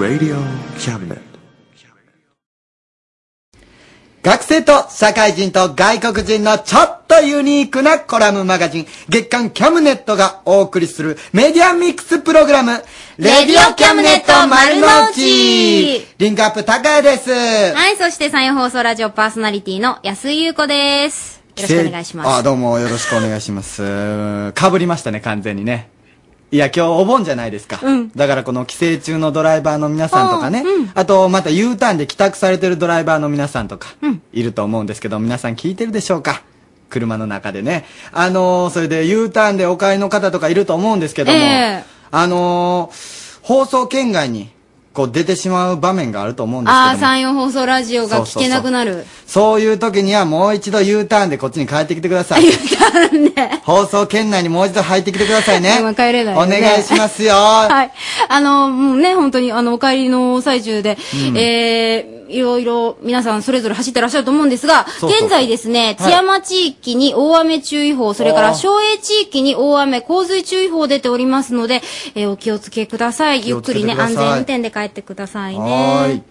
Radio Cabinet. 学生と社会人と外国人のちょっとユニークなコラムマガジン、月刊キャムネットがお送りするメディアミックスプログラム、レディオキャムネット丸の内リンクアップ高谷です。はい、そして山陽放送ラジオパーソナリティの安井優子です。よろしくお願いします。あ、どうもよろしくお願いします。かぶりましたね、完全にね。いや、今日お盆じゃないですか。だからこの帰省中のドライバーの皆さんとかね、あとまた U ターンで帰宅されてるドライバーの皆さんとか、いると思うんですけど、皆さん聞いてるでしょうか？車の中でね。あのーそれで U ターンでお帰りの方とかいると思うんですけども、ええ。あのー放送圏外にこう出てしまう場面があると思うんですけどもああ、山陽放送ラジオが聞けなくなる。そういう時にはもう一度 U ターンでこっちに帰ってきてください。U ターンで放送圏内にもう一度入ってきてくださいね。今帰れないよおね願いしますよ。はい。あの、もうね、本当に、あの、お帰りの最中で、うんえー、いろいろ皆さんそれぞれ走ってらっしゃると思うんですが、そうそうそう。現在ですね、はい。津山地域に大雨注意報、それからあー。昭栄地域に大雨洪水注意報出ておりますので、えーお気をつけください。ゆっくりね、気をつけてください。安全運転で帰ってくださいはーい。ね。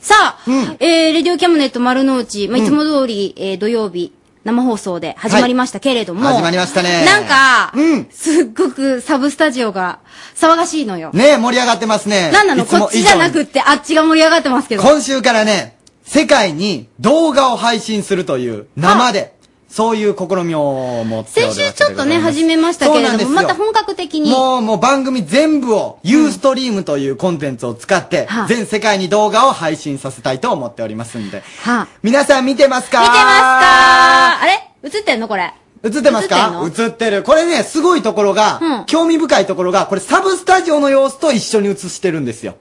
さあ、えー、レディオキャムネット丸の内、まあ、いつも通り、えー、土曜日、生放送で始まりましたけれども、始まりましたね。なんか、すっごくサブスタジオが騒がしいのよ。ね盛り上がってますね。なんなの？いつもこっちじゃなくって、あっちが盛り上がってますけど。今週からね、世界に動画を配信するという生で、そういう試みを持っておるわけでございます。ちょっとね、始めましたけれども、また本格的に。もう、もう番組全部を、ユーストリームというコンテンツを使って、はあ全世界に動画を配信させたいと思っておりますんで。はあ、皆さん見てますか？見てますか？あれ？映ってんのこれ？映ってますか？映ってる。これね、すごいところが、うん興味深いところが、これサブスタジオの様子と一緒に映してるんですよ。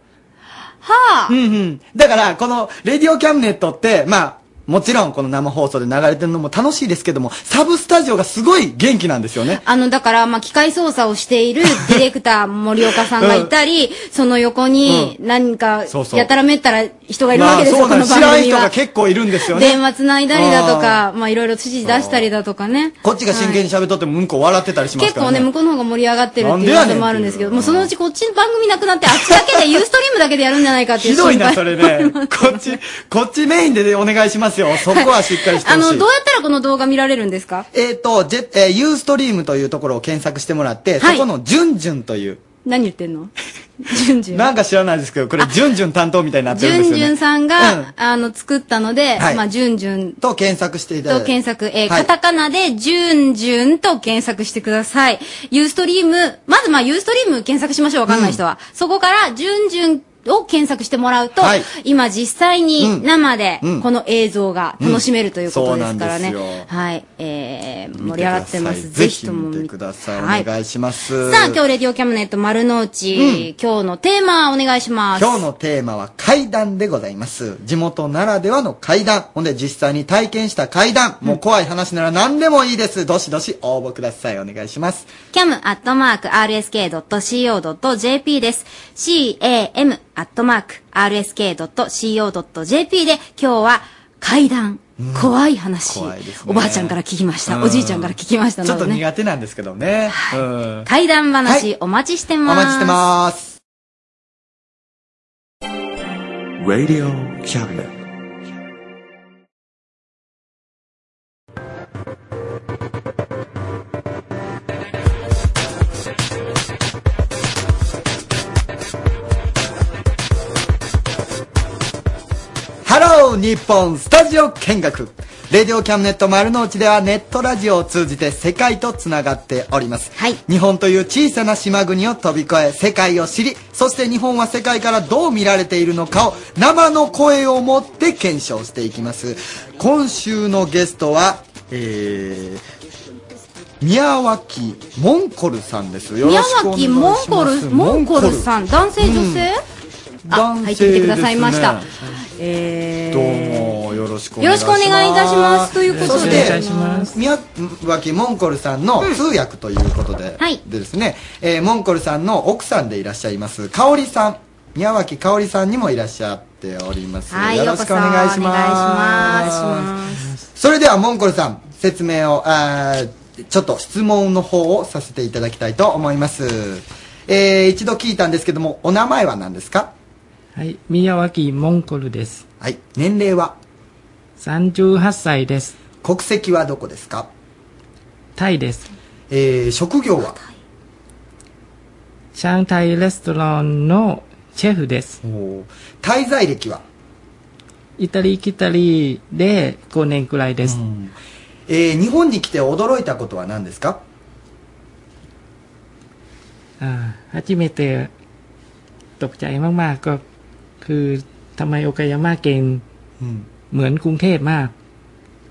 はあ。うんうん。だから、この、レディオキャムネットって、まあ、もちろんこの生放送で流れてるのも楽しいですけども、サブスタジオがすごい元気なんですよね。あの、だから、まあ、機械操作をしている ディレクター森岡さんがいたり、その横に何かそう、そうやたらめったら人がいるわけですよ、この知ら。ん人が結構いるんですよね。電話つないだりだとか、まあ、いろいろ指示出したりだとかね。こっちが真剣に喋っとっても向こう笑ってたりしますからね。結構ね、向こうの方が盛り上がってるっていうなんでやねん噂もあるんですけど、もうそのうちこっち番組なくなって、あっちだけで、ユーストリームだけでやるんじゃないかっていうひどいな、それね。こっち、こっちメインでねお願いしますよ。そこはしっかりしてほしい。どうやったらこの動画見られるんですか？えっ、と、ジェえー、ユーストリームというところを検索してもらって、はいそこのジュンジュンという。何言ってんの？ジュンジュン。なんか知らないですけど、これジュンジュン担当みたいになってジるんですよね。ュンジュンさんが、あの、作ったので、はいまあ、ジュンジュンと検索していただいて。と検索、えーはいカタカナで、ジュンジュンと検索してください。ユーストリーム、まずまあ、ユーストリーム検索しましょう、わかんない人は。そこから、ジュンジュンを検索してもらうと、はい今実際に生でうんこの映像が楽しめるということですからね。うんそうなんですよはい。えー、盛り上がってます。ぜぜひとも見てください。はいお願いします。さあ、今日レディオキャムネット丸の内、今日のテーマお願いします。今日のテーマは階段でございます。地元ならではの階段。ほんで実際に体験した階段。もう怖い話なら何でもいいです。どしどし応募ください。お願いします。cam.rsk.co.jp です。cam アットマーク rsk.co.jp で今日は階段、怖い話、怖いですねおばあちゃんから聞きました。うんおじいちゃんから聞きましたちょっとのでね。苦手なんですけどね。うん階段話、お待ちしておます。待ちしてます。Radio Cabinet. 日本スタジオ見学。レディオキャムネット丸の内ではネットラジオを通じて世界とつながっております、日本という小さな島国を飛び越え世界を知りそして日本は世界からどう見られているのかを生の声を持って検証していきます。今週のゲストはえー、宮脇モンコルさんです。よろ宮脇モンコル、モンコルさん、男性女性、あ、男性入ってきてくださいました。えどうもよろしくおよろし願いします。くお願いいたします。ということで。宮脇モンコルさんの通訳ということで,、はい。でですね、えーモンコルさんの奥さんでいらっしゃいます香織さん。宮脇香織さんにもいらっしゃっております、はい、よろしくお願いします。そお願いします。それではモンコルさん説明をあーちょっと質問の方をさせていただきたいと思います、えー一度聞いたんですけどもお名前は何ですか？はい、宮脇モンゴルです。はい。年齢は38歳です。国籍はどこですかタイです。えー、職業は上海レストランのシェフです。滞在歴はイタリ来たりで5年くらいです。えー、日本に来て驚いたことは何ですかอ่า初めてตกใจมากๆก็ คือทำไมโอกายาม่าเก่งเหมือนกรุงเทพมาก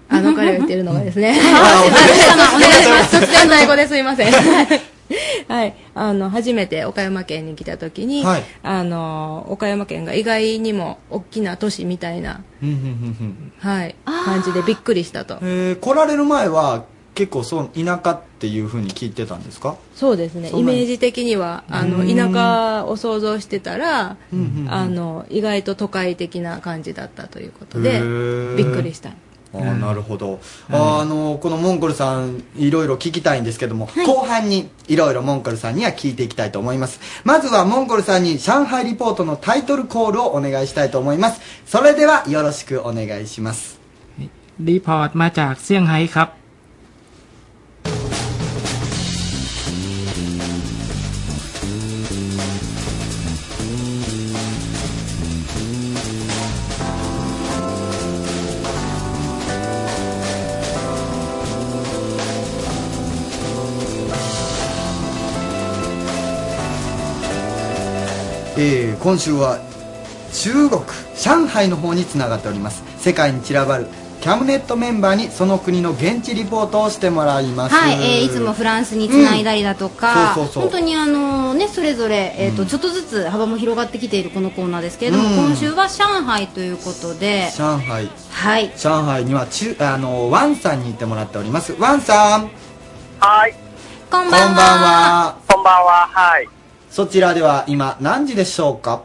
あの彼が言ってるのがですね。あお願いしますお願いします。突然の英語ですいません。はい。あの、初めて岡山県に来た時に、はいあの、岡山県が意外にも大きな都市みたいな、はい、感じでびっくりしたと。えー、来られる前は 結構そう田舎っていうふうに聞いてたんですかそうですね。そうなんですイメージ的には、あの、うん田舎を想像してたら、うんうんうんあの、意外と都会的な感じだったということへでー、びっくりした。あーなるほど、あーあのこのモンゴルさんいろいろ聞きたいんですけども、後半にいろいろモンゴルさんには聞いていきたいと思いますまずはモンゴルさんに上海リポートのタイトルコールをお願いしたいと思いますそれではよろしくお願いします รีพอร์ตมาจากเซี่ยงไฮ้ครับ 今週は中国上海の方につながっております。世界に散らばるキャムネットメンバーにその国の現地リポートをしてもらいます。はい、えーいつもフランスにつないだりだとか、うんそうそうそう。本当にあのね、それぞれ、えーとちょっとずつ幅も広がってきているこのコーナーですけれども、うん。今週は上海ということで、上海。はい、上海には中あのワンさんに行ってもらっております。ワンさん。はい。こんばんは。こんばんは。はい。そちらでは今何時でしょうか？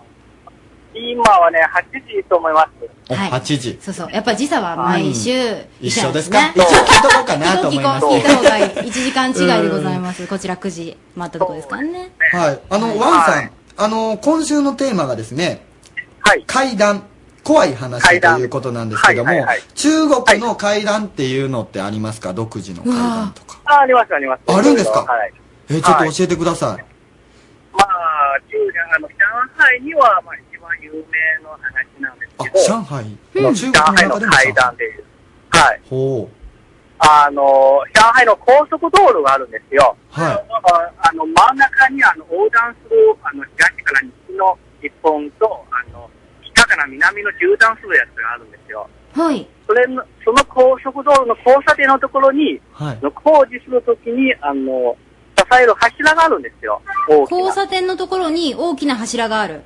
今はね、8時と思います。お8時そうそう、やっぱ時差は毎週一緒緒ですか？ね一応聞いとこうかなと思います聞いた方がいい。1時間違いでございます。こちら9時回ったとこですからね。はい。あの、ワンさん、あの、今週のテーマがですね、階段、怖い話ということなんですけども、はいはいはい中国の階段っていうのってありますか？独自の階段とか。あ、あります、あります。あるんですか？はい。えーちょっと教えてください。まあ、中あの、上海には、まあ、一番有名の話なんですけど、上海？うん中国の階段で。はい。ほあの、上海の高速道路があるんですよ。う。はい。ああの、真ん中にあの横断する、あの、東から西の一本と、あの、北から南の縦断するやつがあるんですよ。はい。それの、その高速道路の交差点のところに、はい。の工事するときに、あの、支える柱があるんですよ。交差点のところに大きな柱がある。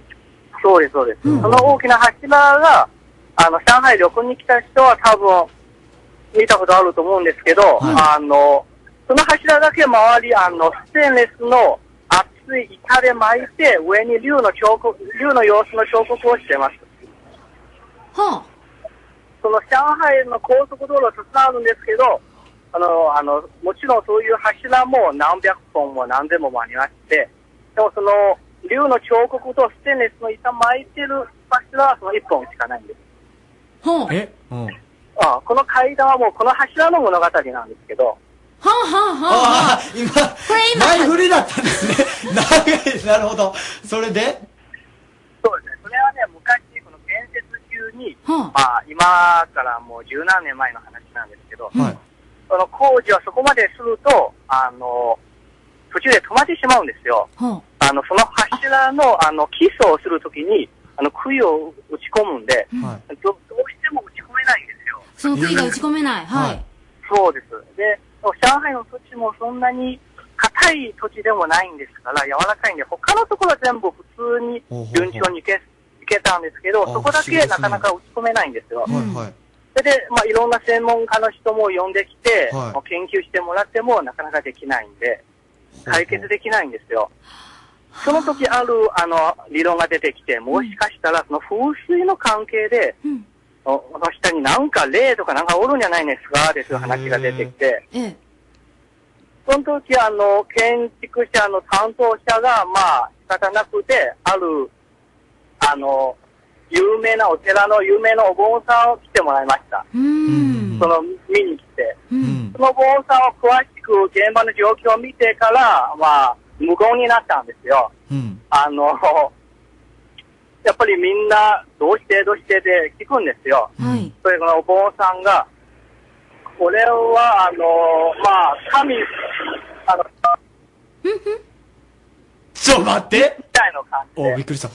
そうです、そうです。その大きな柱が、あの、上海旅行に来た人は多分、見たことあると思うんですけど、あの、その柱だけ周り、あの、ステンレスの厚い板で巻いて、上に竜の彫刻、竜の様子の彫刻をしてます。はその上海の高速道路はたくさんあるんですけど、あの、あの、もちろんそういう柱も何百本も何千本もありまして、でもその、竜の彫刻とステンレスの板巻いてる柱はその一本しかないんです。はえ？うん。あこの階段はもうこの柱の物語なんですけど、はあはあはあはあ。今、これ今、前振りだったんですね。長い、なるほど。それで？そうですね、それはね、昔、この建設中に、はまあ、今からもう十何年前の話なんですけど、はい。その工事はそこまですると、あの、途中で止まってしまうんですよ。あ。はあの、その柱の、あの、基礎をするときに、あの、杭を打ち込むんで、はい。どどうしても打ち込めないんですよ。その杭が打ち込めない。はい。そうです。で、上海の土地もそんなに硬い土地でもないんですから、柔らかいんで、他のところは全部普通に順調にいけいけたんですけど、あそこだけなかなか打ち込めないんですよ。はいはい。それで、まあ、いろんな専門家の人も呼んできて、はい研究してもらってもなかなかできないんで、解決できないんですよ。その時ある、あの、理論が出てきて、もしかしたら、その風水の関係で、うん。おこの下になんか霊とかなんかおるんじゃないですか、です話が出てきて、ええ。その時、あの、建築者の担当者が、まあ、仕方なくて、ある、あの、有名なお寺の有名なお坊さんを来てもらいました。うん。その、見に来て。うん。その坊さんを詳しく現場の状況を見てから、まあ、無言になったんですよ。うん。あの、やっぱりみんな、どうしてどうしてで聞くんですよ。はい。それからお坊さんが、これは、あの、まあ、神、あの、ちょ、待ってみたいな感じおびっで。くりした。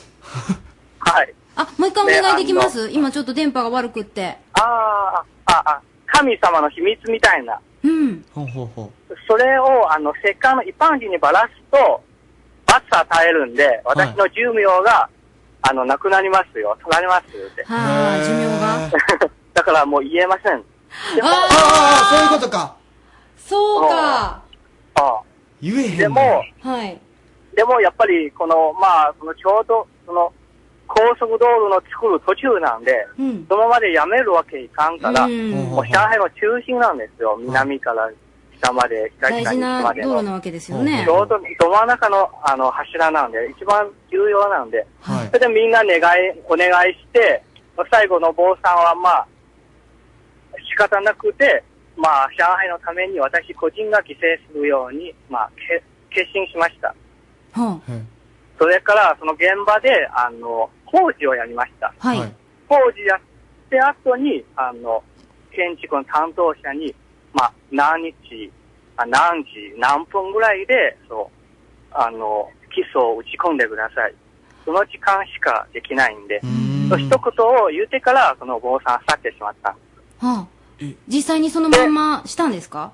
はい。あ、もう一回お願いできます？今ちょっと電波が悪くって。ああ、ああ、神様の秘密みたいな。うん。ほうほうほそれを、あの、石棺の一般人にばらすと、罰与えるんで、私の寿命が、あの、なくなりますよ。なりますって。はあ、寿命が？だからもう言えません。でも、ああ、そういうことか。そうか。あ言えへんねでも、はい。でもやっぱり、この、まあ、そのちょうど、その、高速道路の作る途中なんで、うん。そのままでやめるわけいかんから、うんもう上海の中心なんですよ。南から北まで、北大から西事な道までの。路なわけですよねち。ょうどど真ん中のあの柱なんで、一番重要なんで、はいそ。れでみんな願い、お願いして、最後の坊さんはまあ、仕方なくて、まあ、上海のために私個人が犠牲するように、まあ、け決心しました。はそれから、その現場で、あの、工事をやりました。あ、はい。はい工事やって後に、あの、建築の担当者に、まあ、何日、あ何時、何分ぐらいで、そう、あの、基礎を打ち込んでください。その時間しかできないんで、んそう一言を言ってから、その坊さん去ってしまった。はあえ。実際にそのまんましたんですか？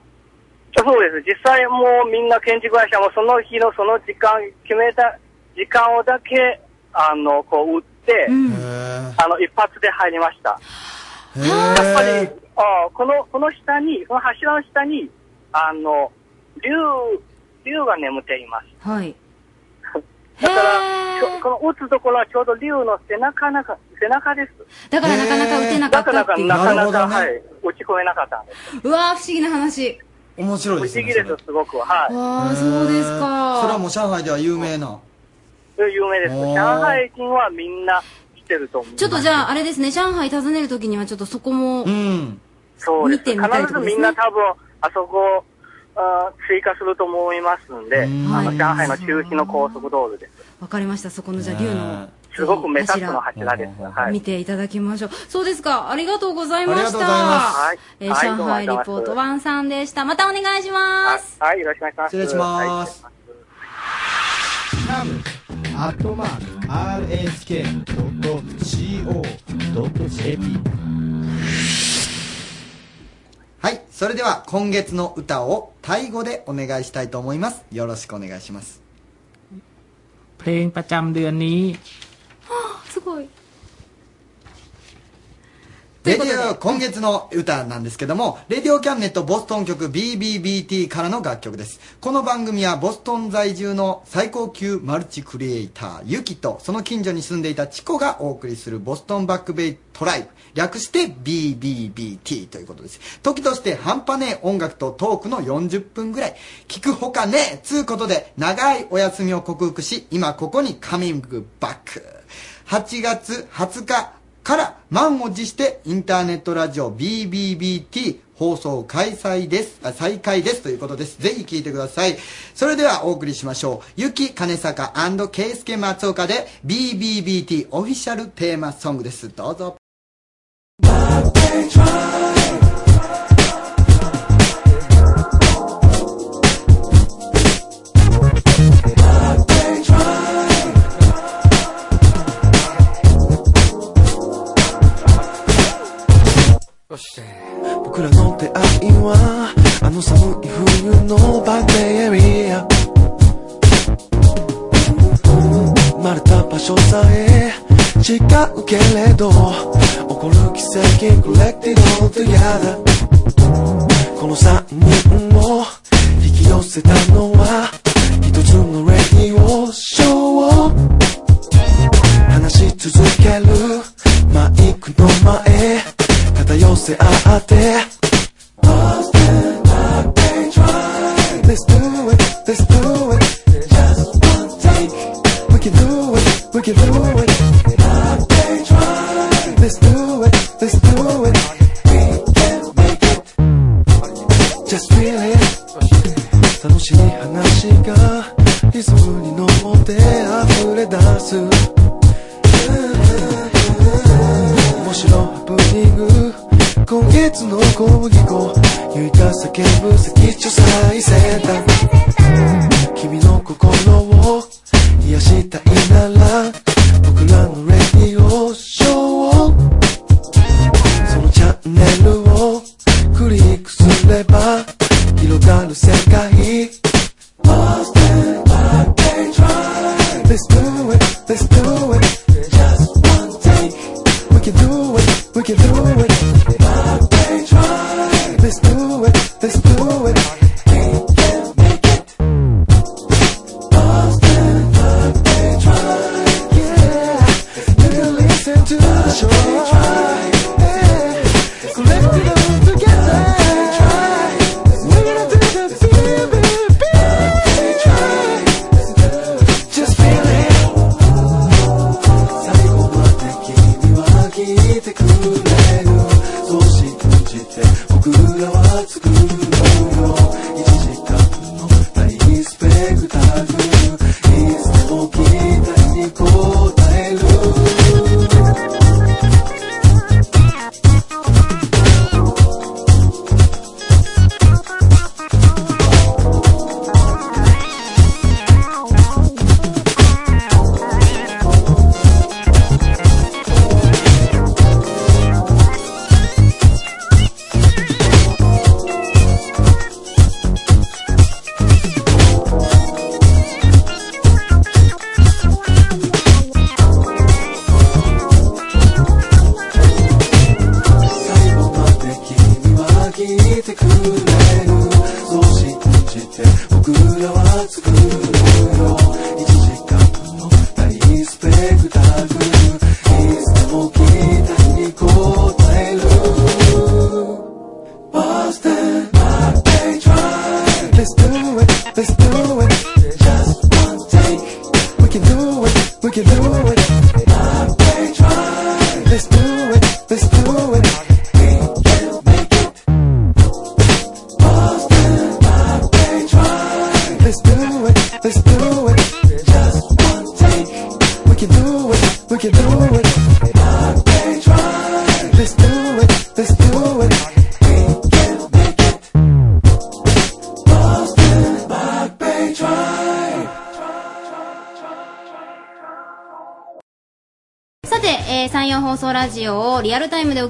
そうです。実際もうみんな建築会社もその日のその時間、決めた時間をだけ、あの、こう打って、うん。あの、一発で入りました。へやっぱりー、あこの、この下に、この柱の下に、あの、竜、竜が眠っています。はい。だから、この打つところはちょうど竜の背中なか、背中です。だからなかなか打てなかだからったっていう。なかなか、ねはい、打ち込めなかったんです。うわー不思議な話。面白い不ですね。思議です、すごく。はい。わあ、そうですか。それはもう上海では有名な。有名です。上海人はみんな知ってると思う。ちょっとじゃあ、あれですね、上海訪ねるときにはちょっとそこも、うん。そうです。見てみたいですねみんな多分、あそこ、あ追加すると思いますんで、うんあの、はい上海の中心の高速道路です。わかりました、そこのじゃあ、竜の、すごく目立つの柱柱です。はい。見ていただきましょう。そうですか。ありがとうございました。ありがとうございますはいえーはい上海リポートワンさんでした。またお願いします。はい、よろしくお願いします。失礼しますはいアットマーク RSK.CO.JP はい。それでは今月の歌をタイ語でお願いしたいと思います。よろしくお願いします。 เพลงประจำเดือนนี้ すごい。 レディオ、今月の歌なんですけども、レディオキャンネットボストン局 BBBT からの楽曲です。この番組はボストン在住の最高級マルチクリエイター、ユキとその近所に住んでいたチコがお送りするボストンバックベイトライブ、略して BBBT ということです。時として半端ねえ音楽とトークの40分ぐらい、聞くほかねえつうことで長いお休みを克服し、今ここにカミングバック。8月20日から満を持してインターネットラジオ BBBT 放送開催です。あ再開ですということです。ぜひ聞いてください。それではお送りしましょう。ゆき金坂ケイスケ松岡で BBBT オフィシャルテーマソングです。どうぞ。「僕らの出会いはあの寒い冬のバッテリア」「生まれた場所さえ違うけれど起こる奇跡コレクティブトゥギャダこの3人を引き寄せたのは一つのレディオショーを。話し続けるマイクの前。zdają se, a, a te Let's do it, let's do it. Just one take. We can do it, we can do it.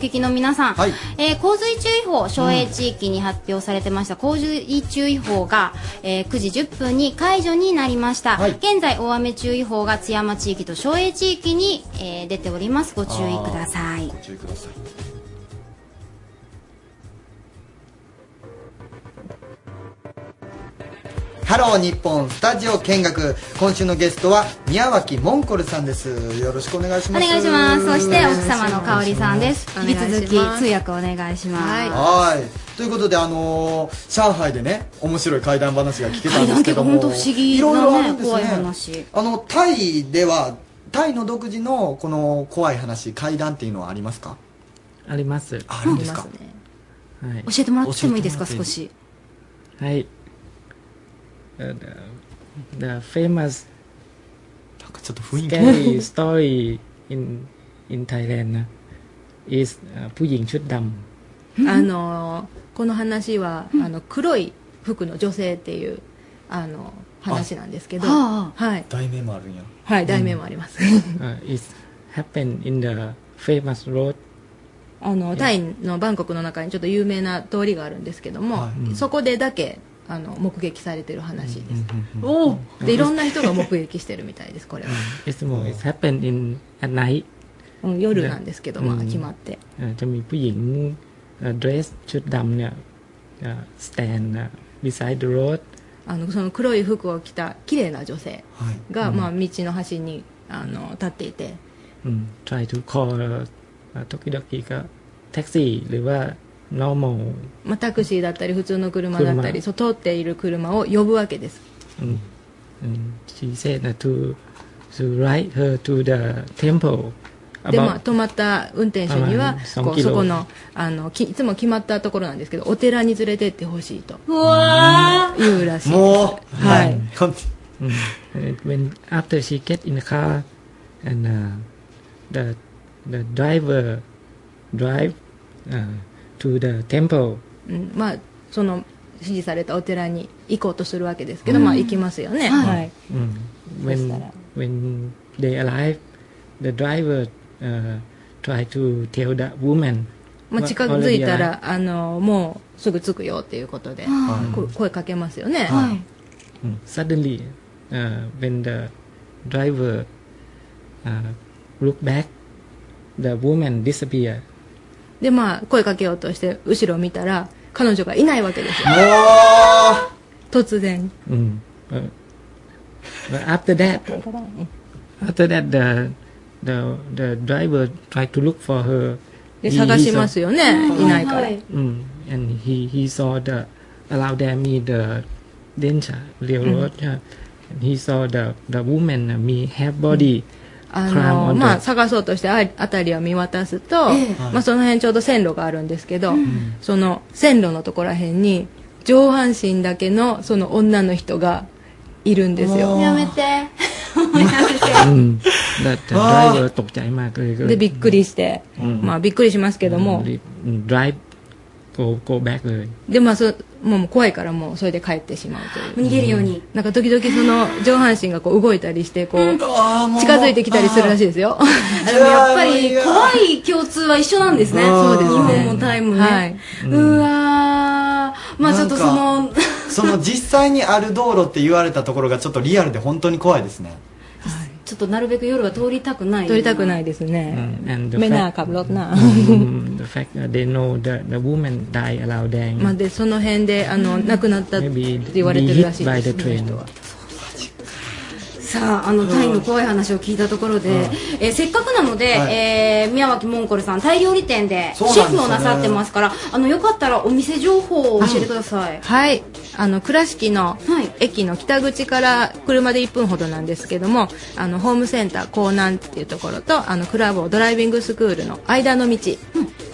聞きの皆さん、はいえー洪水注意報、省営地域に発表されてました洪水注意報が、えー9時10分に解除になりました。はい現在、大雨注意報が津山地域と省営地域に、えー出ております。ご注意ください。日本スタジオ見学今週のゲストは宮脇モンコルさんですよろしくお願いしおます願いします。そして、奥様の香里さんです。引き続き、通訳お願いします。はいはいということであのー上海でね面白い怪談話が聞けたんですけども怪談結構本当不思議なねいろいろあるんです怖い話あのタイではタイの独自のこの怖い話怪談っていうのはありますか？あります。ああるんですか、はい。教えてもらってもいいですか、少し。はい。Uh, the, the famous なんかちょっと雰囲気 scary story in in Thailand な is、uh, ผู้หญิงชุดดำあのこの話は、あの黒い服の女性っていうあの話なんですけど、ははい、題名もあるんやはい、題名もあります。 uh, is happened in the famous road あのタイのバンコクの中にちょっと有名な通りがあるんですけども、はいそこでだけ あの目撃されてる話です、おおでいろんな人が目撃してるみたいですこれは、 it's more it's happened in at night うん、夜なんですけど、まあうん決まって เอ่อจะมีผู้หญิงเอ่อ dress ชุดดำเนี่ยเอ่อ stand อ่ะ beside the road あのその黒い服を着た綺麗な女性はいが、まあ、道の端にあの立っていて อืม try to call เอ่อ時々ก็แท็กซี่หรือว่า ラマを、まあ、タクシーだったり普通の車だったりそう通っている車を呼ぶわけです、うん。to, to ride her to the temple でまあ、止まった運転手にはこうそこのあのきいつも決まったところなんですけどお寺に連れてってほしいと。うわ言うらしいもう。はい、when after she get in the car and、uh, the the driver drive、uh, to the temple うん、まあその指示されたお寺に行こうとするわけですけど、まあ行きますよね、はい、Mm. when when they arrive the driver uh, try to tell the woman まあ、近づいたらあのもうすぐ着くよっていうことで、こ声かけますよね、arrived. Mm. suddenly uh, when the driver uh, look back the woman disappear でまあ声かけようとして後ろを見たら彼女がいないわけですよも突然 Mm. Uh, but after that, after that, the the the driver tried to look for her. で探しますよね、いないから、Mm, and he he saw the around there me the danger railroad. yeah. And he saw the the woman uh, me half body あ climb の on まあ the 探そうとしてあ辺りを見渡すと、まあ、その辺ちょうど線路があるんですけど、その線路のところら辺に上半身だけのその女の人がいるんですよやめて。やめて。 mm, that the driver ตกใจมากเลยก็เล で ย びっくりして、まあびっくりしますけども、 รีบ drive go go back เลย でまあそもう怖いからもうそれで帰ってしまうという逃げるように。なんか時々その上半身がこう動いたりしてこうあーもう近づいてきたりするらしいですよあでもやっぱり怖い共通は一緒なんですね。そうですね日本もタイもね。はいうわー。まあちょっとその、その実際にある道路って言われたところがちょっとリアルで本当に怖いですね ちょっとなるべく夜は通りたくない。撮りたくないですね Mm, and the 目 fact なขับรถな Mm, the fact that they know that the woman died around there まあでその辺であの亡くなったって maybe 言われてるらしい be で hit す by the その train 人は さあ、あの、タイの怖い話を聞いたところで、えーせっかくなので、はい。えー宮脇モンコルさん、タイ料理店でシェフをなさってますから、あの、よかったらお店情報を教えてください。はい。あの倉敷のはい。駅の北口から車で1分ほどなんですけどもあのホームセンター港南っていうところとあのクラブをドライビングスクールの間の道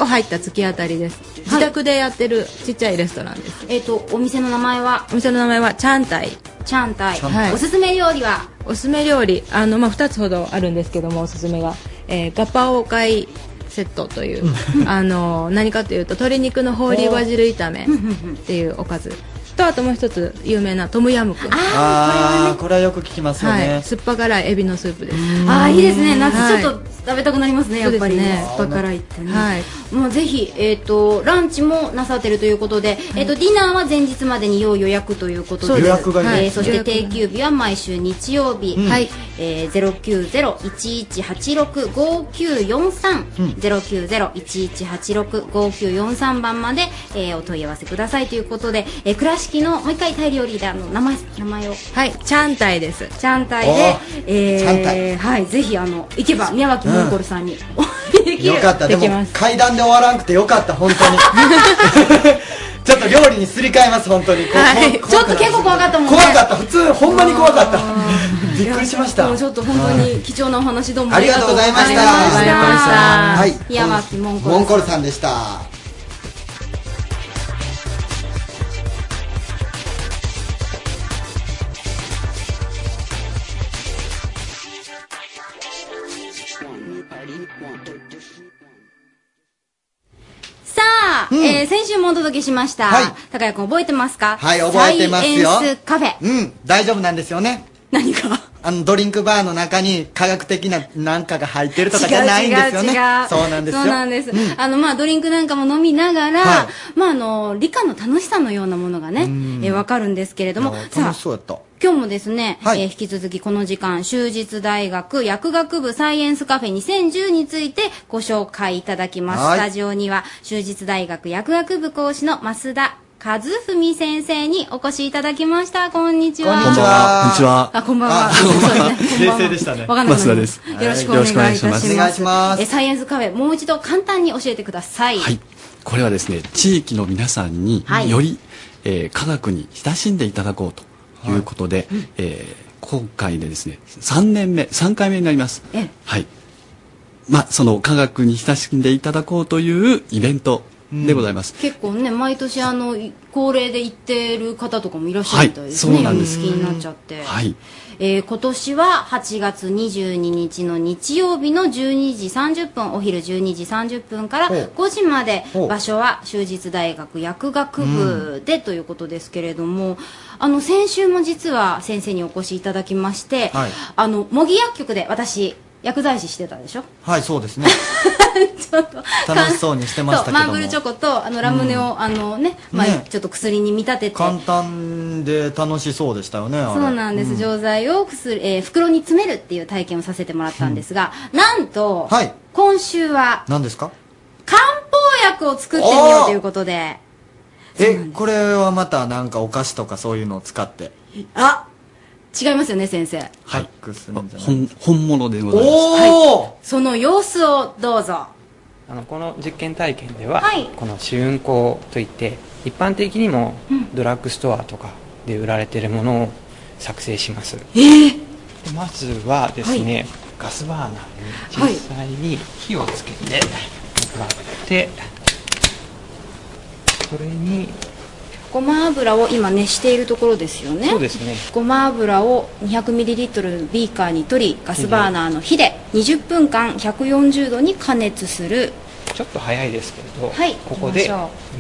を入った突き当たりです。自宅でやってるちっちゃいレストランです。えっ、と、お店の名前は、お店の名前はチャンタイ。チャンタイ。はい。おすすめ料理は、おすすめ料理あの、まあ、2つほどあるんですけどもおすすめが、えーガパオ会セットという。あの何かというと鶏肉のホーリーバジル炒めっていうおかずとあともう一つ有名なトムヤムクン。ああこれはよく聞きますよはい、ね酸っぱ辛いエビのスープです。ああ、いいですね。夏はい。ちょっと食べたくなりますね、やっぱり。そうですね。酸っぱ辛いってね。はい。もうぜひ、えっ、と、ランチもなさってるということで、えっ、と、ディナーは前日までに要予約ということで。そうです。予約がいいえーそして定休日は毎週日曜日。はいえー、090-1186-5943、090-1186-5943番まで、えーお問い合わせくださいということで、えー倉敷のもう一回タイ料理であの名前名前を。はいチャンタイです。チャンタイで、えチャンタイ。はい、ぜひあの行けば宮脇モンゴルさんに。お会いできる。よかった。でもできます。階段で終わらんくてよかった本当に ちょっと料理にすり替えます本当に。はい。ちょっと結構怖かったもんね。怖かった。普通ほんまに怖かった。びっくりしました。もうちょっと本当に貴重なお話どうもありがとうございました。ありがとうございました。はい宮脇モンゴルモンコルさんでしたさあ、えー先週もお届けしました。はい。高谷君覚えてますか？はい覚えてますよ。サイエンスカフェ。うん。大丈夫なんですよね。何かあのドリンクバーの中に科学的ななんかが入ってるとかじゃないんですよね。違う違うそうなんですよ。そうなんです。あの、まあ、ドリンクなんかも飲みながら、はい。まあ、あの、理科の楽しさのようなものがね、えーわかるんですけれども、いやさあ楽し、そうやった今日もですね、はいえー引き続きこの時間、終日大学薬学部サイエンスカフェ2010についてご紹介いただきます。はいスタジオには、終日大学薬学部講師の増田和文先生にお越しいただきました。こんにちは。こんにちはこんにちは。あ、こんばんは。あそうですね。こんばんは冷静でしたねわかんなくなり増田ですよろしくお願いいたします。よろしくお願いしますえサイエンスカフェ、もう一度簡単に教えてください。はい。これはですね、地域の皆さんにはいより、えー科学に親しんでいただこうとい。うことで、えー今回でですね、3年目、3回目になります。ええ。はい。まあ、その科学に親しんでいただこうというイベントでございます。結構ね毎年あの恒例で行ってる方とかもいらっしゃるみたいですね、はい。そうなんです好きになっちゃって、はい。えー今年は8月22日の日曜日の12時30分お昼12時30分からほう。5時まで。場所は修実大学薬学部でということですけれども、あの先週も実は先生にお越しいただきまして、はい。あの模擬薬局で私薬剤師してたでしょ？はいそうですね。ちょっと楽しそうにしてましたけども。そうマーブルチョコとあのラムネを、あのね、まあねちょっと薬に見立てて。簡単で楽しそうでしたよねあれ。そうなんです、錠剤を薬、えー袋に詰めるっていう体験をさせてもらったんですが、なんと、はい。今週は何ですか？漢方薬を作ってみようということでえこれはまたなんかお菓子とかそういうのを使って。あ違いますよね先生。はい。本本物でございます。おおその様子をどうぞ。あのこの実験体験では、はい。この試運香といって一般的にもドラッグストアとかで売られているものを作成します、えー、でまずはですね、ガスバーナーに実際に火をつけてもらって、それにごま油を今熱しているところですよね。そうですね。ごま油を 200ml ビーカーに取りガスバーナーの火で20分間140度に加熱する。ちょっと早いですけれど、はいここで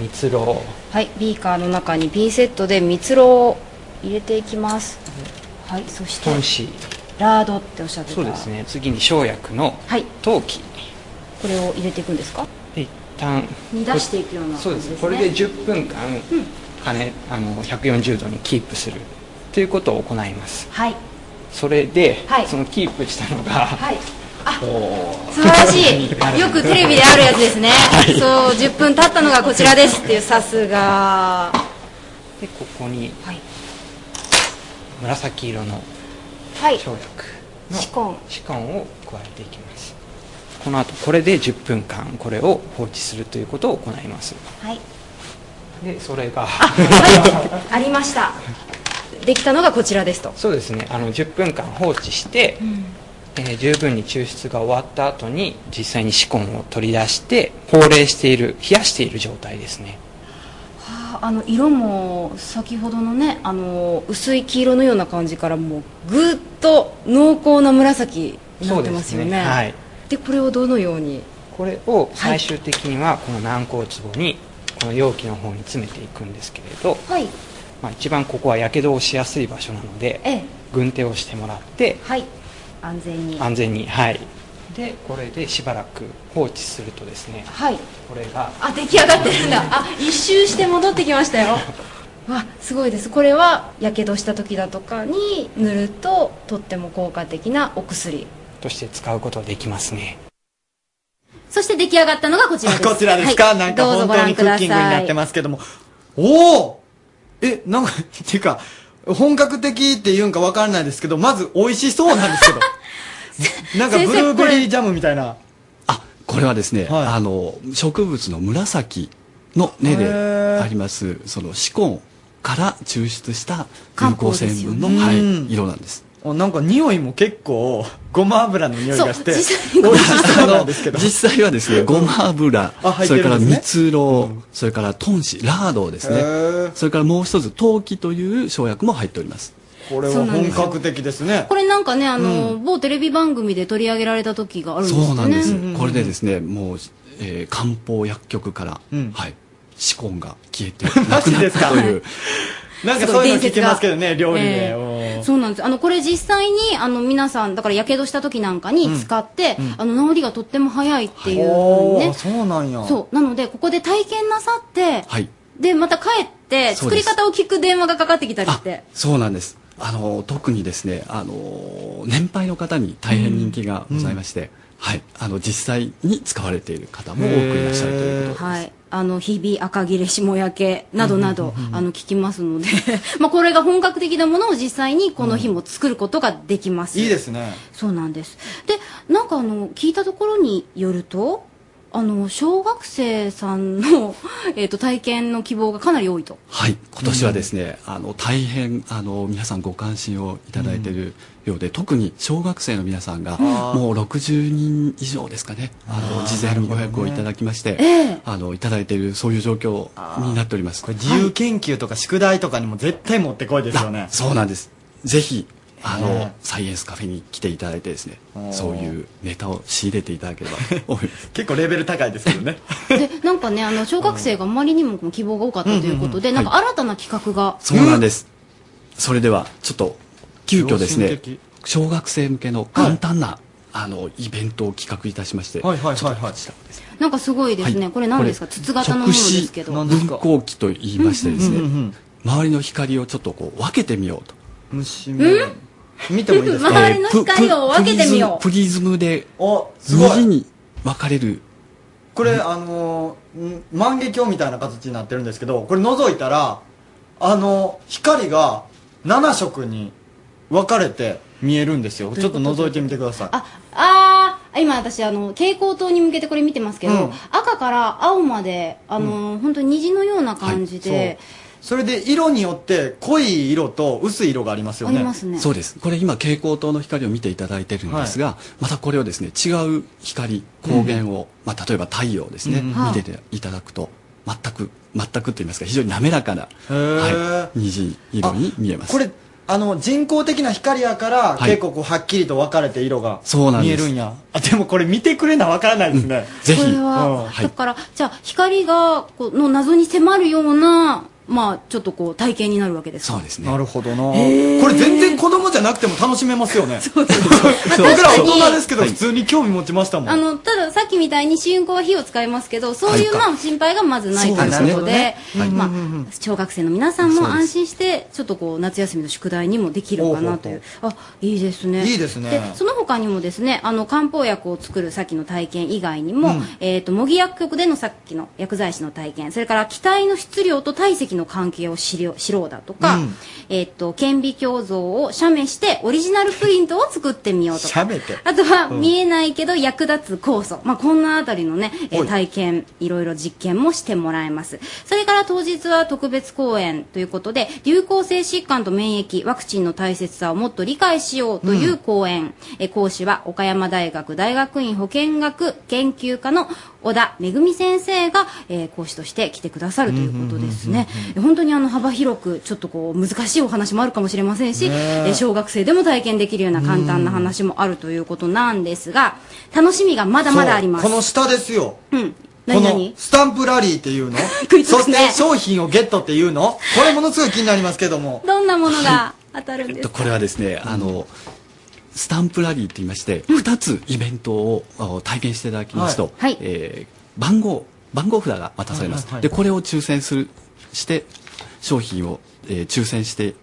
蜜ろはいビーカーの中にピンセットで蜜ろを入れていきます。はいそしてラードっておっしゃってた。そうですね。次に生薬のはい。陶器。これを入れていくんですか？旦煮出していくようなそうです。これで10分間、加熱あの140度にキープする。ということを行います。はい。それで、はい。そのキープしたのが、はい。こう素晴らしい。よくテレビであるやつですね、そう10分経ったのがこちらですっていうさすが。でここにはい。紫色のはい。生薬のシコン。シコンを加えていきますこの後これで10分間これを放置するということを行います。はい。でそれがはい。ありました。できたのがこちらですと。そうですね。あの10分間放置して、えー十分に抽出が終わった後に実際にシコンを取り出して放冷している冷やしている状態ですね。ああの色も先ほどのねあの薄い黄色のような感じからもうぐっと濃厚な紫になってますよね。ね。はいでこれをどのように？これを最終的にはこの軟膏壺にこの容器の方に詰めていくんですけれど、はい。まあ、一番ここはやけどをしやすい場所なのでええ。軍手をしてもらってはい。安全に。安全にはい。でこれでしばらく放置するとですねはい。これがあ出来上がってるんだ。あ一周して戻ってきましたよ。わすごいです。これはやけどした時だとかに塗るととっても効果的なお薬として使うことができますね。そして出来上がったのがこちらです。こちらですか、はい。なんか本当にクッキングになってますけども。おおえなんかっていうか本格的っていうんかわからないですけどまず美味しそうなんですけど。なんかブルーベリージャムみたいな。これはですね、あの植物の紫の根でありますそのシコンから抽出した漢有効成分の、はいうん色なんですあなんか匂いも結構ごま油の匂いがしてそう実美味しそうなんですけど。実際はですねごま油それから蜜ろう、それから豚脂ラードですね。それからもう一つ陶器という生薬も入っております。これは本格的ですね。これなんかねあの、某テレビ番組で取り上げられた時があるんですよね。そうなんです、うんこれでですねもう、えー漢方薬局から、はいシコンが消えて なくなったという なんかそういうの聞きますけどね料理で、ええ。そうなんです。あのこれ実際にあの皆さんだからやけどした時なんかに使って、うん。うんあの治りがとっても早いっていうふうにねそうなんや。そう。なのでここで体験なさってはい。でまた帰って作り方を聞く電話がかかってきたりして。そうなんです。あの特にですねあの年配の方に大変人気がございまして、はい。あの実際に使われている方も多くいらっしゃるということはい、あの日々赤切れ下焼けなどなど、あの聞きますので。まあこれが本格的なものを実際にこの日も作ることができます、いいですね。そうなんです。でなんかあの聞いたところによるとあの小学生さんの、えー、と体験の希望がかなり多いと。はい、今年はですね、あの大変あの皆さんご関心をいただいているようで、特に小学生の皆さんがもう60人以上ですかね、あの事前に予約をいただきまして、ええあのいただいているそういう状況になっております。自由研究とか宿題とかにも絶対持ってこいですよね。そうなんです。ぜひあの、ねサイエンスカフェに来ていただいてですねそういうネタを仕入れていただければと 思います。結構レベル高いですけどね。でなんかねあの小学生があまりにも希望が多かったということで、うんうんうんなんか新たな企画が、そうなんです。それではちょっと急遽ですね小学生向けの簡単な、あのイベントを企画いたしまして、はいはいはいはい。なんかすごいですね、はい。これ何ですか？筒型のものですけど。分光器と言いましてですね、うんうんうん周りの光をちょっとこう分けてみようと。虫目。見てもいいですか？周りの光を分けてみよう。プリズムプリズムでお、すごい。右に分かれる。これ、あのー、ん万華鏡みたいな形になってるんですけど、これ覗いたら、あの、光が7色に分かれて見えるんですよ。ちょっと覗いてみてください。ああー今私あの蛍光灯に向けてこれ見てますけど、うん。赤から青まであの、本当に虹のような感じで、それで色によって濃い色と薄い色がありますよね。ありますね。そうです。これ今蛍光灯の光を見ていただいてるんですが、またこれをですね違う光光源を、まあ、例えば太陽ですね、うん。うん見てていただくと全く全くと言いますか非常に滑らかな、へー。はい、虹色に見えます。これ、あの、人工的な光やから、はい結構こう、はっきりと分かれて色がそうなんです見えるんや。あ、でもこれ見てくれな分からないですね。ぜひこれは、だからじゃあ光がこうの謎に迫るようなまあちょっとこう体験になるわけですか？そうですね。なるほどな。これ全然子供じゃなくても楽しめますよね。僕ら大人ですけど、はい。普通に興味持ちましたもん。あのたださっきみたいに試運行は火を使いますけどそういう、はい。まあ心配がまずないということで、小学生の皆さんもそうです。安心してちょっとこう夏休みの宿題にもできるかなという。あいいですね。いいですね。でその他にもですねあの漢方薬を作るさっきの体験以外にも、うん。えっ、と模擬薬局でのさっきの薬剤師の体験それから気体の質量と体積の関係を知り知ろうだとか、うん。えっ、と顕微鏡像を写メしてオリジナルプリントを作ってみようとか。写メて。あとは見えないけど役立つ酵素、まあ、こんなあたりのね、えーはい。体験いろいろ実験もしてもらえます。それから当日は特別講演ということで流行性疾患と免疫ワクチンの大切さをもっと理解しようという講演、えー講師は岡山大学大学院保健学研究科の小田めぐみ先生が、えー講師として来てくださるということですね。えー本当にあの幅広くちょっとこう難しいお話もあるかもしれませんし、ね。ええー小学生でも体験できるような簡単な話もあるということなんですが楽しみがまだまだあります。そうこの下ですよ。うん。この何何スタンプラリーっていうの？そして商品をゲットっていうの？これものすごい気になりますけども。どんなものが当たるんですか？えっとこれはですね、あのスタンプラリーと言いまして、2つイベントをあ体験していただきますと、はい。はい。えー番号番号札が渡されます、はいはいはい。でこれを抽選するして商品を、えー抽選して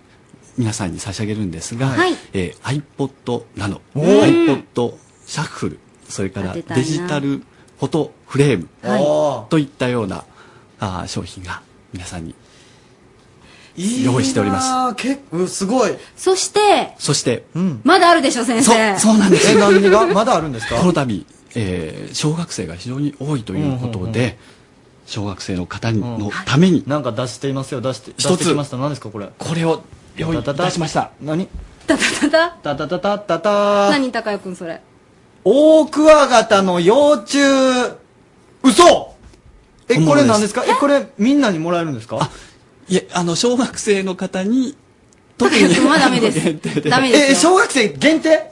皆さんに差し上げるんですが、はい。えー iPod ナノ iPod シャッフルそれからデジタルフォトフレームといったようなあー商品が皆さんに用意しております。結構すごい。そしてそしてうん。まだあるでしょ先そ生そうなんです。え、何が？まだあるんですか？この度、えー小学生が非常に多いということで、うんうんうん。小学生の方のために、なんか出していますよ。出して、一つ。出しました。何ですかこれ？これを用意。いたしました。何？たたたた？たたたたたた。何高谷君それ？大クワガタの幼虫。嘘！え、これ何ですか？え、これみんなにもらえるんですか？いえ、あの、小学生の方に、特高谷君はダメです。限定で。ダメですよ。え、小学生限定？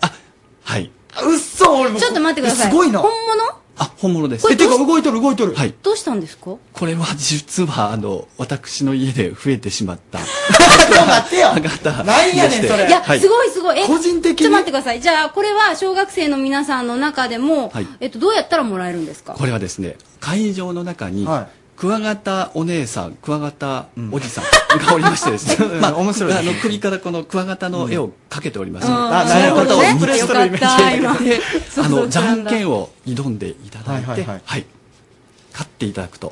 はい。うっそ俺も。ちょっと待ってください。えすごいな。本物？あ、本物です。え、てか動いとる動いとる。はい。どうしたんですか？これは実は、あの、私の家で増えてしまった。ちょっと待ってよ。方なんやねんそれ。いや、はい。すごいすごい。え個人的に？ちょっと待ってください。じゃあこれは小学生の皆さんの中でも、はい。えっと、どうやったらもらえるんですか？これはですね、会場の中に、はいクワガタお姉さん、クワガタおじさんがおりましてですね、うん面白いあの首からこのクワガタの絵を描けております。うん。あその方をなるほど。ね。プレストよかった今。で、あの、じゃんけんを挑んでいただいて、はいはいはい。はい。勝っていただくと、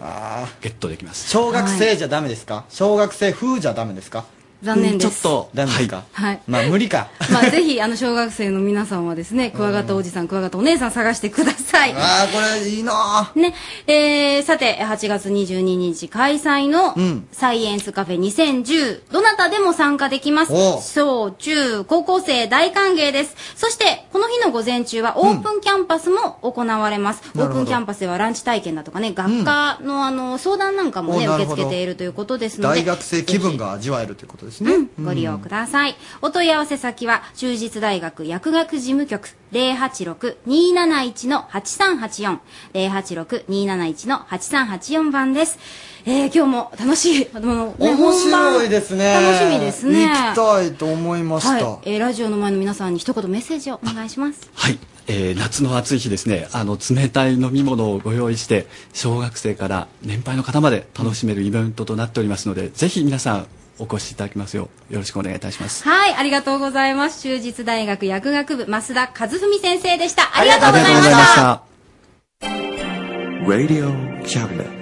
ゲットできます。小学生じゃダメですか？小学生風じゃダメですか？残念ですちょっと、ダメですか？はい。まあ、無理か。まあ、ぜひ、あの、小学生の皆さんはですね、クワガタおじさん、クワガタお姉さん探してください。ああ、これいいなね、えー、さて、8月22日開催のうん、サイエンスカフェ2010、どなたでも参加できますお。小、中、高校生大歓迎です。そして、この日の午前中はオープンキャンパスも行われます。オープンキャンパスではランチ体験だとかね、学科のあの、相談なんかもね、受け付けているということですので。大学生気分が味わえるということですね。ご利用ください。お問い合わせ先は、中実大学薬学事務局086-271-8384 086-271-8384番です。えー、今日も楽しい、あの、ね面白いですね。楽しみですね。行きたいと思いました。はい、えー、ラジオの前の皆さんに一言メッセージをお願いします。はい、えー夏の暑い日ですねあの冷たい飲み物をご用意して小学生から年配の方まで楽しめるイベントとなっておりますので、ぜひ皆さんお越しいただきますようよろしくお願いいたしますはい、ありがとうございます。中実大学薬学部、増田和文先生でした。ありがとうございました。Radio Cabinet.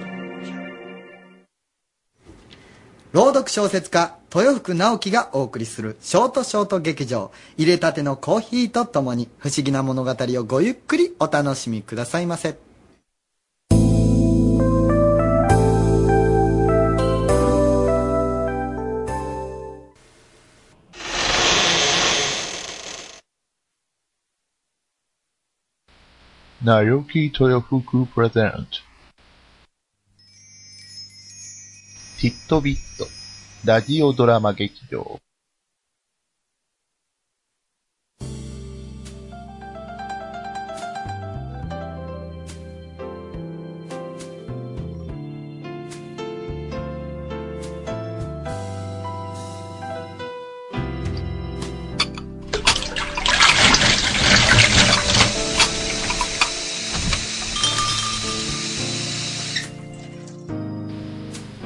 朗読小説家、豊福直樹がお送りするショートショート劇場、入れたてのコーヒーとともに不思議な物語をごゆっくりお楽しみくださいませ。なよき豊福プレゼント。ティットビット、ラジオドラマ劇場。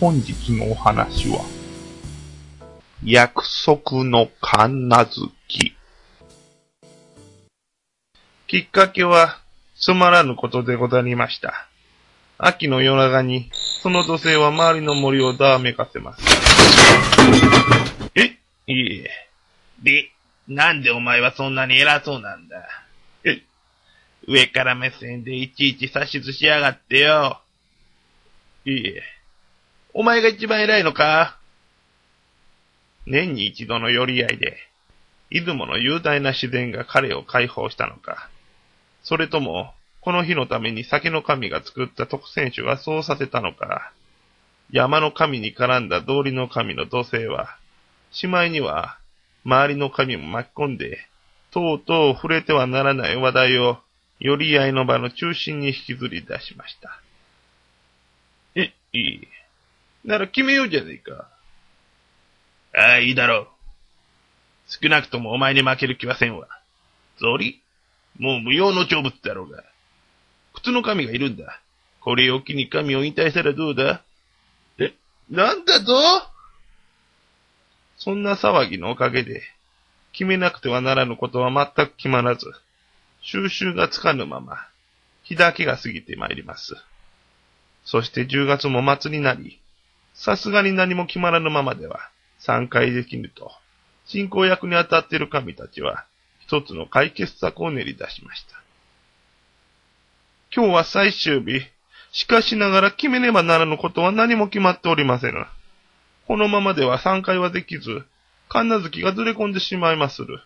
本日のお話は、約束の神奈月。きっかけは、つまらぬことでござりました。秋の夜長に、その土星は周りの森をざわめかせます。えいえ。で、なんでお前はそんなに偉そうなんだ？え？上から目線でいちいち指図しやがってよ。いいえ。お前が一番偉いのか？年に一度の寄り合いで、出雲の雄大な自然が彼を解放したのか？それとも、この日のために酒の神が作った特選手がそうさせたのか？山の神に絡んだ道理の神の土星は、しまいには、周りの神も巻き込んで、とうとう触れてはならない話題を、寄り合いの場の中心に引きずり出しました。え、いい。なら決めようじゃねえか。ああ、いいだろう。少なくともお前に負ける気はせんわ。草履もう無用の長物だろうが。靴の神がいるんだ。これを機に神を引退したらどうだ？え、なんだとそんな騒ぎのおかげで、決めなくてはならぬことは全く決まらず、収集がつかぬまま、日だけが過ぎてまいります。そして10月も末になり、さすがに何も決まらぬままでは、参回できぬと、進行役に当たっている神たちは、一つの解決策を練り出しました。今日は最終日。しかしながら決めねばならぬことは何も決まっておりませぬ。このままでは参回はできず、神奈月がずれ込んでしまいまする。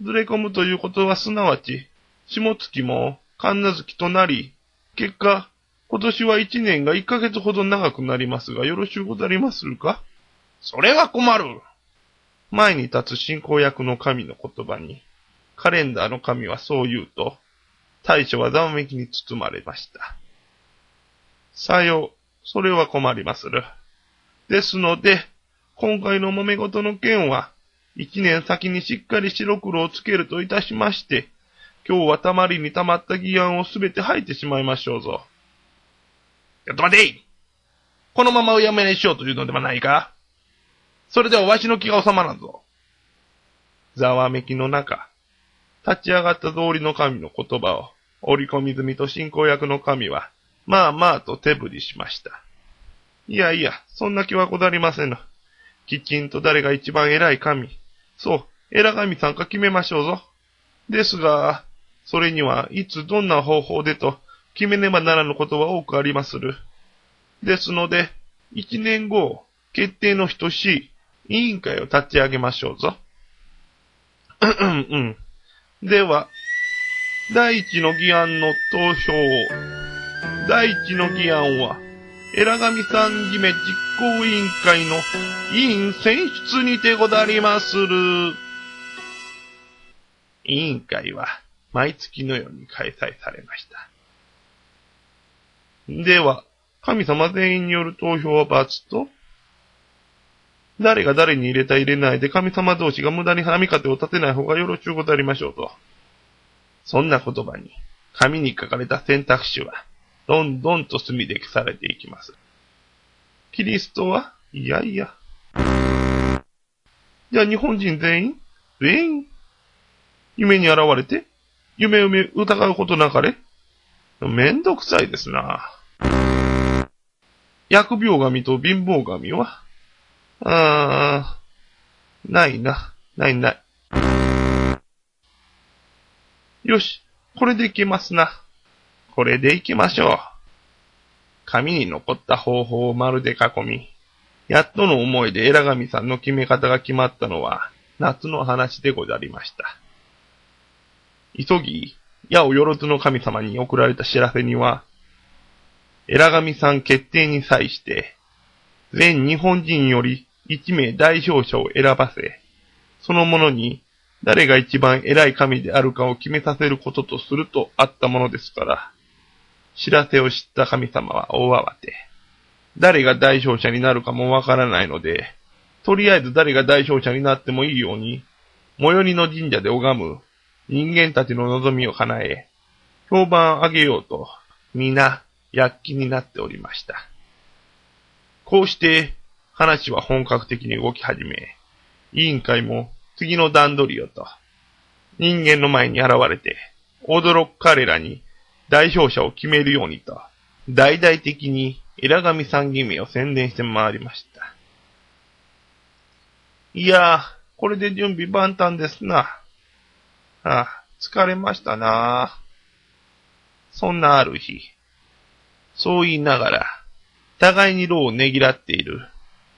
ずれ込むということはすなわち、下月も神奈月となり、結果、今年は一年が一ヶ月ほど長くなりますが、よろしゅうござりまするか？それは困る前に立つ進行役の神の言葉に、カレンダーの神はそう言うと、大将はざわめきに包まれました。さよう、それは困りまする。ですので、今回の揉め事の件は、一年先にしっかり白黒をつけるといたしまして、今日はたまりにたまった議案をすべて吐いてしまいましょうぞ。ちょっと待てこのままおやめにしようというのではないかそれではわしの気が収まらんぞ。ざわめきの中、立ち上がった通りの神の言葉を、折り込み済みと進行役の神は、まあまあと手振りしました。いやいや、そんな気はござりませぬ。きちんと誰が一番偉い神、そう、偉神さんか決めましょうぞ。ですが、それにはいつどんな方法でと決めねばならぬことは多くありまする。ですので、一年後、決定の等しい委員会を立ち上げましょうぞ。うんうん。では、第一の議案の投票を。第一の議案は、エラガミさん決め実行委員会の委員選出にてござりまする。委員会は毎月のように開催されました。では、神様全員による投票は罰と誰が誰に入れた入れないで神様同士が無駄に波風を立てない方がよろしゅうござりましょうと。そんな言葉に、紙に書かれた選択肢は、どんどんと墨で消されていきます。キリストは、いやいや。じゃあ日本人全員全員夢に現れて夢を疑うことなかれめんどくさいですな。疫病神と貧乏神は？あー、ないな。ないない。よし、これでいけますな。これでいきましょう。紙に残った方法を丸で囲み、やっとの思いでエラガミさんの決め方が決まったのは、夏の話でござりました。急ぎ、矢をよろずの神様に送られた知らせには、エラガミさん決定に際して、全日本人より一名代表者を選ばせ、その者に誰が一番偉い神であるかを決めさせることとするとあったものですから、知らせを知った神様は大慌て。誰が代表者になるかもわからないので、とりあえず誰が代表者になってもいいように、最寄りの神社で拝む人間たちの望みを叶え、評判を上げようと、皆、躍起になっておりました。こうして、話は本格的に動き始め、委員会も次の段取りよと、人間の前に現れて、驚く彼らに代表者を決めるようにと、大々的に枝神さん決めを宣伝して回りました。いやー、これで準備万端ですな。あ、疲れましたな。そんなある日、そう言いながら、互いに労をねぎらっている、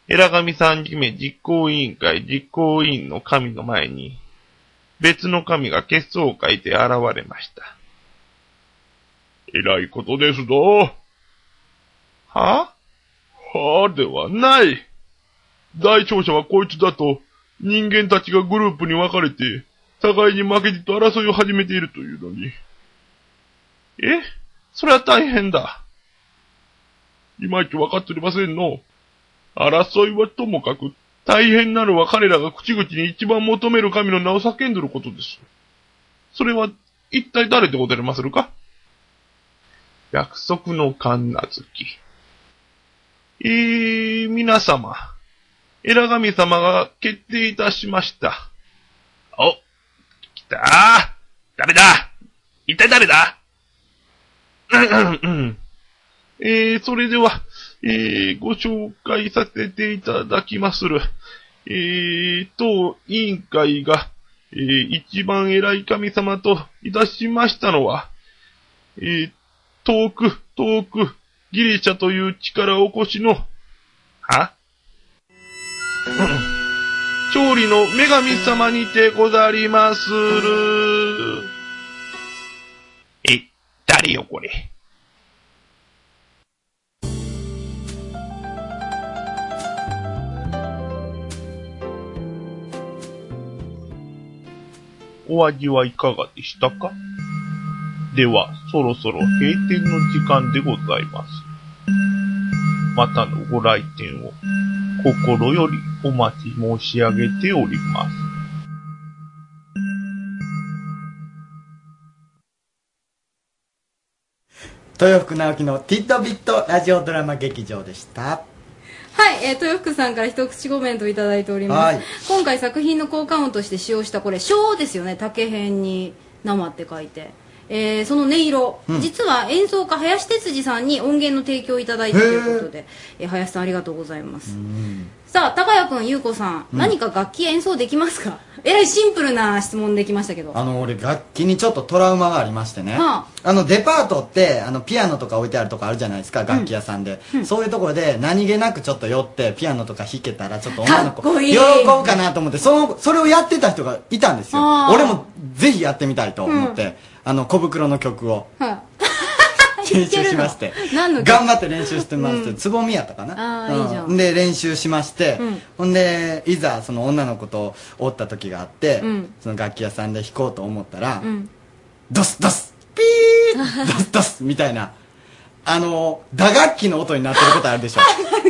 枝神さん決め実行委員会実行委員の神の前に、別の神が結相を書いて現れました。えらいことですぞ。は？はではない。大勝者はこいつだと、人間たちがグループに分かれて、互いに負けじと争いを始めているというのに。え？それは大変だ。いまいち分かっておりませんの。争いはともかく、大変なのは彼らが口々に一番求める神の名を叫んでることです。それは、一体誰でございまするか？約束の神奈月。えー、皆様、エラ神様が決定いたしました。お、来た誰だ。一体誰だ。うん、うん。えー、それでは、えー、ご紹介させていただきまする。えー、当委員会が、えー、一番偉い神様といたしましたのは、えー、遠く、遠く、ギリシャという力おこしの、は？勝利の女神様にてござりまする。え、誰よこれ？お味はいかがでしたか？では、そろそろ閉店の時間でございます。またのご来店を心よりお待ち申し上げております。豊福直樹のティットビットラジオドラマ劇場でした。はい、えー、豊福さんから一口コメント頂いております、はい、今回作品の効果音として使用したこれ「小」ですよね竹編に「生」って書いてえーその音色、うん。実は演奏家林哲司さんに音源の提供をいただいたということで、えー林さんありがとうございます。さあ高谷君優子さん、うん。何か楽器演奏できますか？えらいシンプルな質問できましたけど。あの俺楽器にちょっとトラウマがありましてね、はあ。のデパートってあのピアノとか置いてあるとこあるじゃないですか楽器屋さんで、そういうところで何気なくちょっと寄ってピアノとか弾けたらちょっと女の子喜ぶかなと思ってそのそれをやってた人がいたんですよ。俺もぜひやってみたいと思って、あの小袋の曲を。練習しまして。何の曲？頑張って練習してまして、うん。つぼみやったかな？あーいいじゃん。で練習しまして、うん。ほんでいざその女の子とおった時があって、うん。その楽器屋さんで弾こうと思ったら、うん。ドスドスピー ドスドスみたいなあの打楽器の音になってることあるでしょ。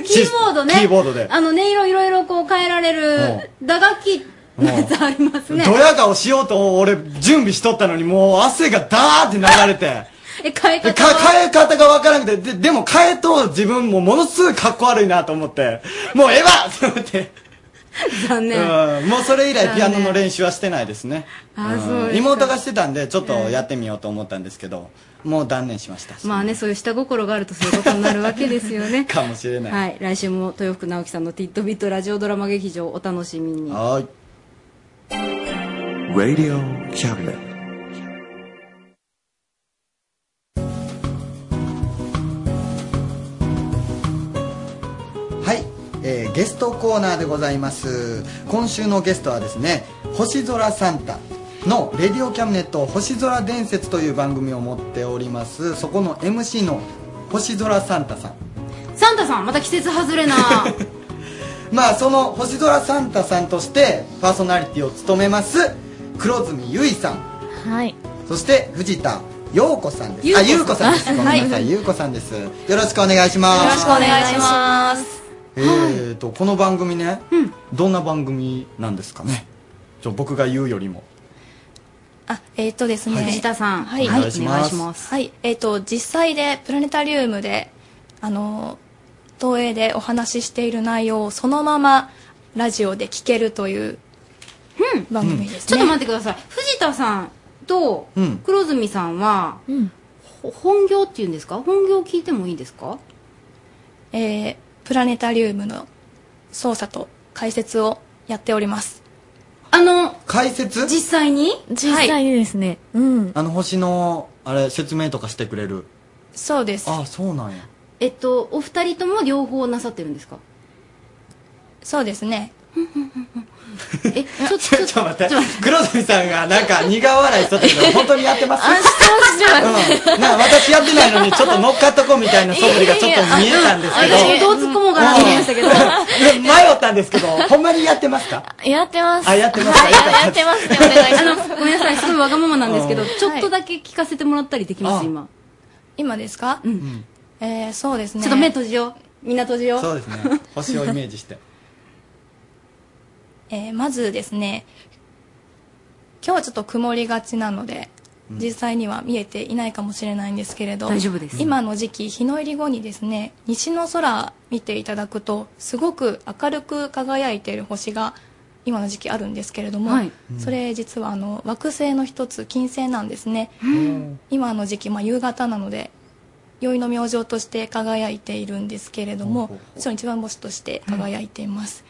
キーボードね。キーボードで。あの音色いろいろこう変えられる打楽器あり ますね。ドヤ顔しようと俺準備しとったのにもう汗がダーって流れて。え変えで方か変え方がわからなくてででも変えと自分もものすごいかっこ悪いなと思って。もうええわ！って思って。残念。うん。もうそれ以来ピアノの練習はしてないですね。あんそうですか。妹がしてたんでちょっとやってみようと思ったんですけどもう断念しました。まあねそういう下心があるとそういうことになるわけですよね。かもしれない。はい。来週も豊福直樹さんの「ティットビットラジオドラマ劇場」お楽しみに。はい Radio Cabinet. はい、えーゲストコーナーでございます。今週のゲストはですね星空サンタの「レディオキャムネット星空伝説」という番組を持っております。そこの MC の星空サンタさん。サンタさんまた季節外れな まあその星空サンタさんとしてパーソナリティを務めます黒住結衣さん。はい。そして藤田陽子さんです。あ優子さんですごめんなさい、はい優子さんです。よろしくお願いします。よろしくお願いします。えーとこの番組ね、どんな番組なんですかね？ちょ僕が言うよりも。あ、えっ、とですね。はい。藤田さん。はい。お願い。しますお願いします。はい。えっ、と、実際でプラネタリウムで、あの、東映でお話ししている内容をそのままラジオで聞けるという番組ですね。ちょっと待ってください藤田さんとうん黒住さんは、ほ本業っていうんですか？本業聞いてもいいですか？えープラネタリウムの操作と解説をやっております。あの、解説？実際に？実際にですね。うん。あの星のあれ説明とかしてくれるそうです。あそうなんやえっとお二人とも両方なさってるんですか？そうですね。えちょちょっと待って。黒住さんがなんか苦笑いしとったけど本当にやってます？あ、してます。うん、なんか私やってないのにちょっと乗っかっとこうみたいな素振りがちょっと見えたんですけど。私もどう突っ込もうかなと思いましたけど。うん。迷ったんですけどほんまにやってますか？やってます。あやってますはい、やってますね。お願いしあのます。ごめんなさい。すごいわがままなんですけどうん。ちょっとだけ聞かせてもらったりできます今？今ですか？うんえー、そうですね。ちょっと目閉じよう。みんな閉じよう。そうですね。星をイメージして。えーまずですね今日はちょっと曇りがちなので、実際には見えていないかもしれないんですけれど大丈夫です。今の時期日の入り後にですね西の空見ていただくとすごく明るく輝いている星が今の時期あるんですけれども、はい。それ実はあの惑星の一つ金星なんですね、今の時期、まあ、夕方なので宵の明星として輝いているんですけれどももちろん一番星として輝いています、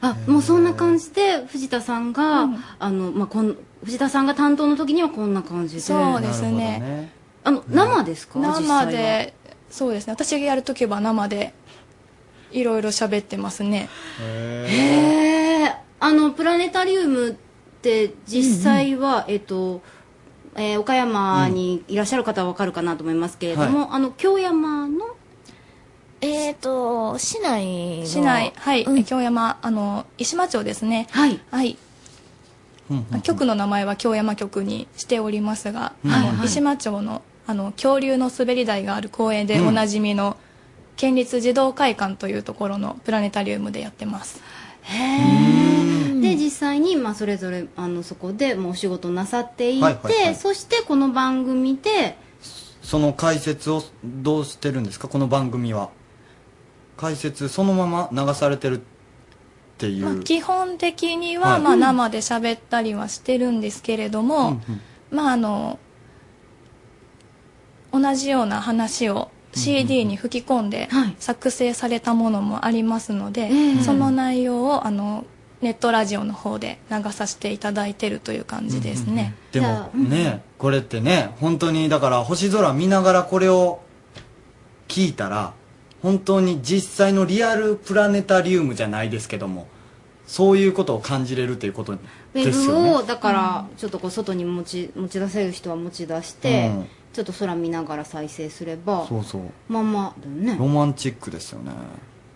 あもうそんな感じで藤田さんが、あのまあ、こん藤田さんが担当の時にはこんな感じで。そうですね。あの生ですか？実際生は。でそうですね。私がやるときは生でいろいろ喋ってますね。へえあのプラネタリウムって実際は、えっとえー岡山にいらっしゃる方はわかるかなと思いますけれども、あの京山の？えっ、と、市内の。市内。はい、え京山あの石間町ですね。はい。はい。局の名前は京山局にしておりますが、うんあのはいはい。石間町のあの恐竜の滑り台がある公園でうん。おなじみの、県立児童会館というところのプラネタリウムでやってますで実際に、まあ、それぞれあのそこでもうお仕事なさっていて、はいはいはい。そしてこの番組でその解説をどうしてるんですか？この番組は。解説そのまま流されてるっていう、まあ、基本的には、はい。まあ、生で喋ったりはしてるんですけれども、まああの同じような話を CD に吹き込んで作成されたものもありますので、えその内容をあのネットラジオの方で流させていただいてるという感じですね。でもねこれってね本当にだから星空見ながらこれを聞いたら本当に実際のリアルプラネタリウムじゃないですけどもそういうことを感じれるということウェですよね。ブをだからちょっとこう外に持ち持ち出せる人は持ち出して、うんちょっと空見ながら再生すればそうそう。まあまあだよね。ロマンチックですよね。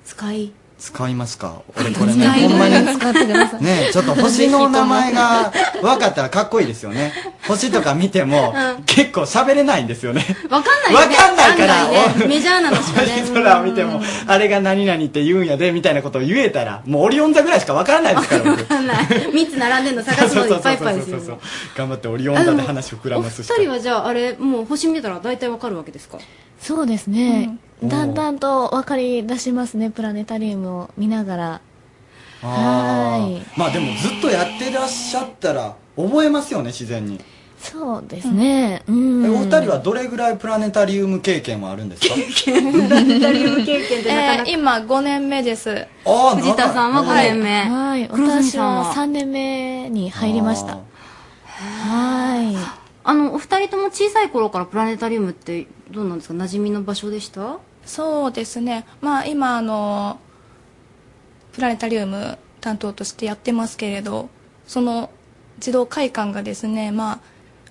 使い使いますか？俺これねほんまに。使ってください。ねちょっと星の名前が 分かったらかっこいいですよね。星とか見ても、うん。結構喋れないんですよね。わかんないよね。わかんないからメジャーなのしかね星空を見てもあれが何々って言うんやでみたいなことを言えたらもうオリオン座ぐらいしか分からないですから僕。わかんない。3つ並んでんの探すのいっぱいいっぱいですよ頑張ってオリオン座で話膨らおます二人はじゃああれもう星見たら大体わかるわけですか？そうですね、うんだんだんと分かり出しますねプラネタリウムを見ながら。はい。まあでもずっとやってらっしゃったら覚えますよね自然に。そうですね。うん、えお二人はどれぐらいプラネタリウム経験はあるんですか？プラネタリウム経験ってなかなか。えー今5年目です。あ藤田さんは5年目、はい。私さんは？3年目に入りました。はい。あのお二人とも小さい頃からプラネタリウムってどうなんですか？馴染みの場所でした？そうですね。まあ今あの、プラネタリウム担当としてやってますけれど、その児童会館がですね、まあ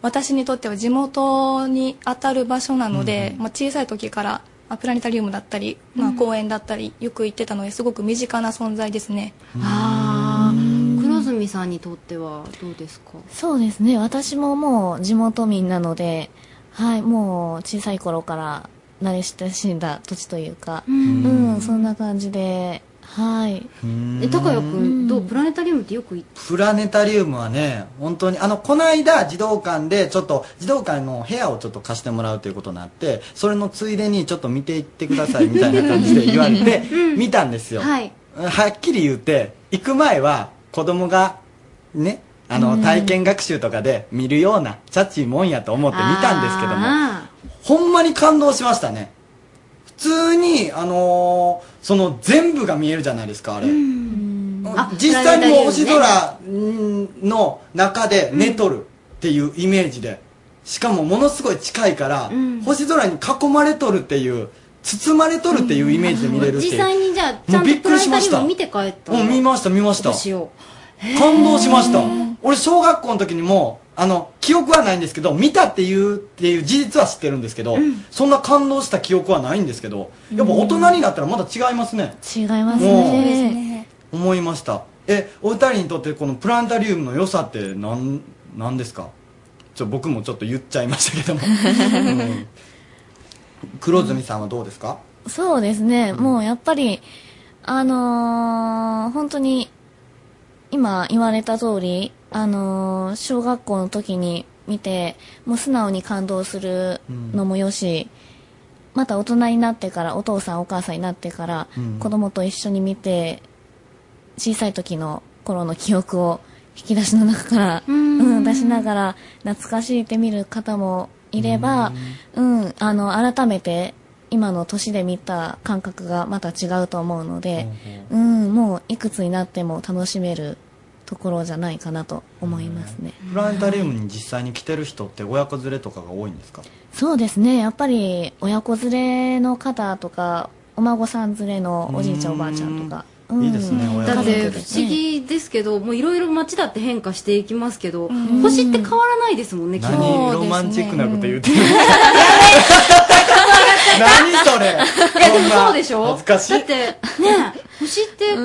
私にとっては地元に当たる場所なので、まあ小さい時から、まあ、プラネタリウムだったり、まあ公園だったり、よく行ってたのですごく身近な存在ですね。ああ黒住さんにとってはどうですか？そうですね。私ももう地元民なのではいもう小さい頃から慣れ親しんだ土地というか。ううんん、そんな感じで。はい。え高谷君どうプラネタリウムってよく行っプラネタリウムはね本当にあのこの間児童館でちょっと児童館の部屋をちょっと貸してもらうということになってそれのついでにちょっと見ていってください みたいな感じで言われて見たんですよ、はい。はっきり言って行く前は子供がねあの体験学習とかで見るようなチャッチーもんやと思って見たんですけどもあほんまに感動しましたね。普通にあのーその全部が見えるじゃないですかあれ。あ実際にもう星空の中で寝とるっていうイメージで。しかもものすごい近いから、星空に囲まれとるっていう包まれとるっていうイメージで見れるっていう、実際にじゃあちゃもうんびっくとプラネタりしました。リウム見て帰ったうん見ました見ました。感動しました。俺小学校の時にもあの記憶はないんですけど見たっていうっていう事実は知ってるんですけど、そんな感動した記憶はないんですけどやっぱ大人になったらまだ違いますね、違いますもうね。思いました。えお二人にとってこのプラネタリウムの良さって何何ですか？ちょ僕もちょっと言っちゃいましたけども、うん。黒住さんはどうですか、そうですね、もうやっぱり、あのー本当に、今言われた通り、あのー小学校の時に見て、もう素直に感動するのもよし、また大人になってから、お父さんお母さんになってから、うん。子供と一緒に見て、小さい時の頃の記憶を引き出しの中から、うん、出しながら懐かしいって見る方もいれば、うん、あの、改めて今の年で見た感覚がまた違うと思うので、うん、もういくつになっても楽しめるところじゃないかなと思いますね。プラネタリウムに実際に来てる人って親子連れとかが多いんですか？そうですね、やっぱり親子連れの方とか、お孫さん連れのおじいちゃんおばあちゃんとか、うん。いいですね親子だって不思議ですけどもういろいろ街だって変化していきますけど星って変わらないですもんね何？基本ロマンチックなこと言ってる 何それ。いやでもそうでしょ？恥ずかしい。だってね星って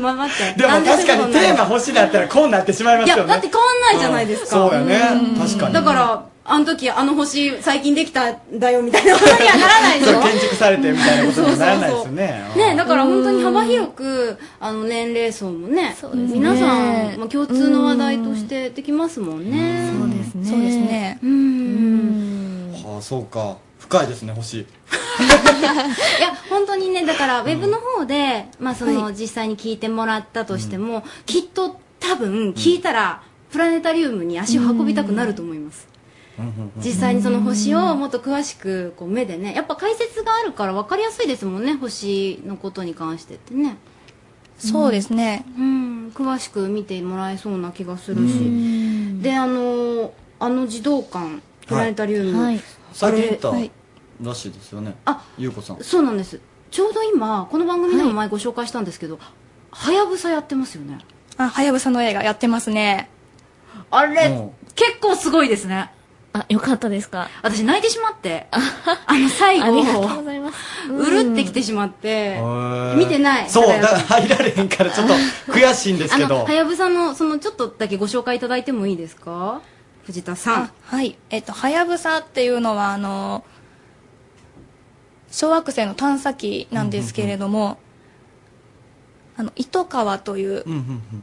まあ待ってでも確かにテーマ星だったらこうなってしまいますよね。いやだって変わんないじゃないですか。うんそうやね。確かに。だからあの時あの星最近できたんだよみたいな。ことにはならないでしょ建築されてみたいなことにはならないですよね。ね、だから本当に幅広くあの年齢層もねですね。皆さん、まあ、共通の話題としてできますもんね。そうですね。そうですね。うん。はあそうか深いですね星。いや本当にねだからウェブの方で、まあその、実際に聞いてもらったとしても、きっと多分聞いたら、プラネタリウムに足を運びたくなると思います、実際にその星をもっと詳しくこう目でねやっぱ解説があるから分かりやすいですもんね星のことに関してってね。そうですね。うん。詳しく見てもらえそうな気がするし。であのあの児童館プラネタリウム、はい最近行ったらしいですよね。あゆうこさん。そうなんです。ちょうど今この番組でも前ご紹介したんですけどはやぶさやってますよね。あはやぶさの映画やってますね。あれ結構すごいですね。あよかったですか？私泣いてしまって。あの最後ありがとうございます。うるってきてしまって見てない。そうだからだから入られへんからちょっと悔しいんですけど。あのはやぶさのそのちょっとだけご紹介いただいてもいいですか？藤田さん。はい。えっとはやぶさっていうのはあの小惑星の探査機なんですけれども、あの糸川といううんうんうん。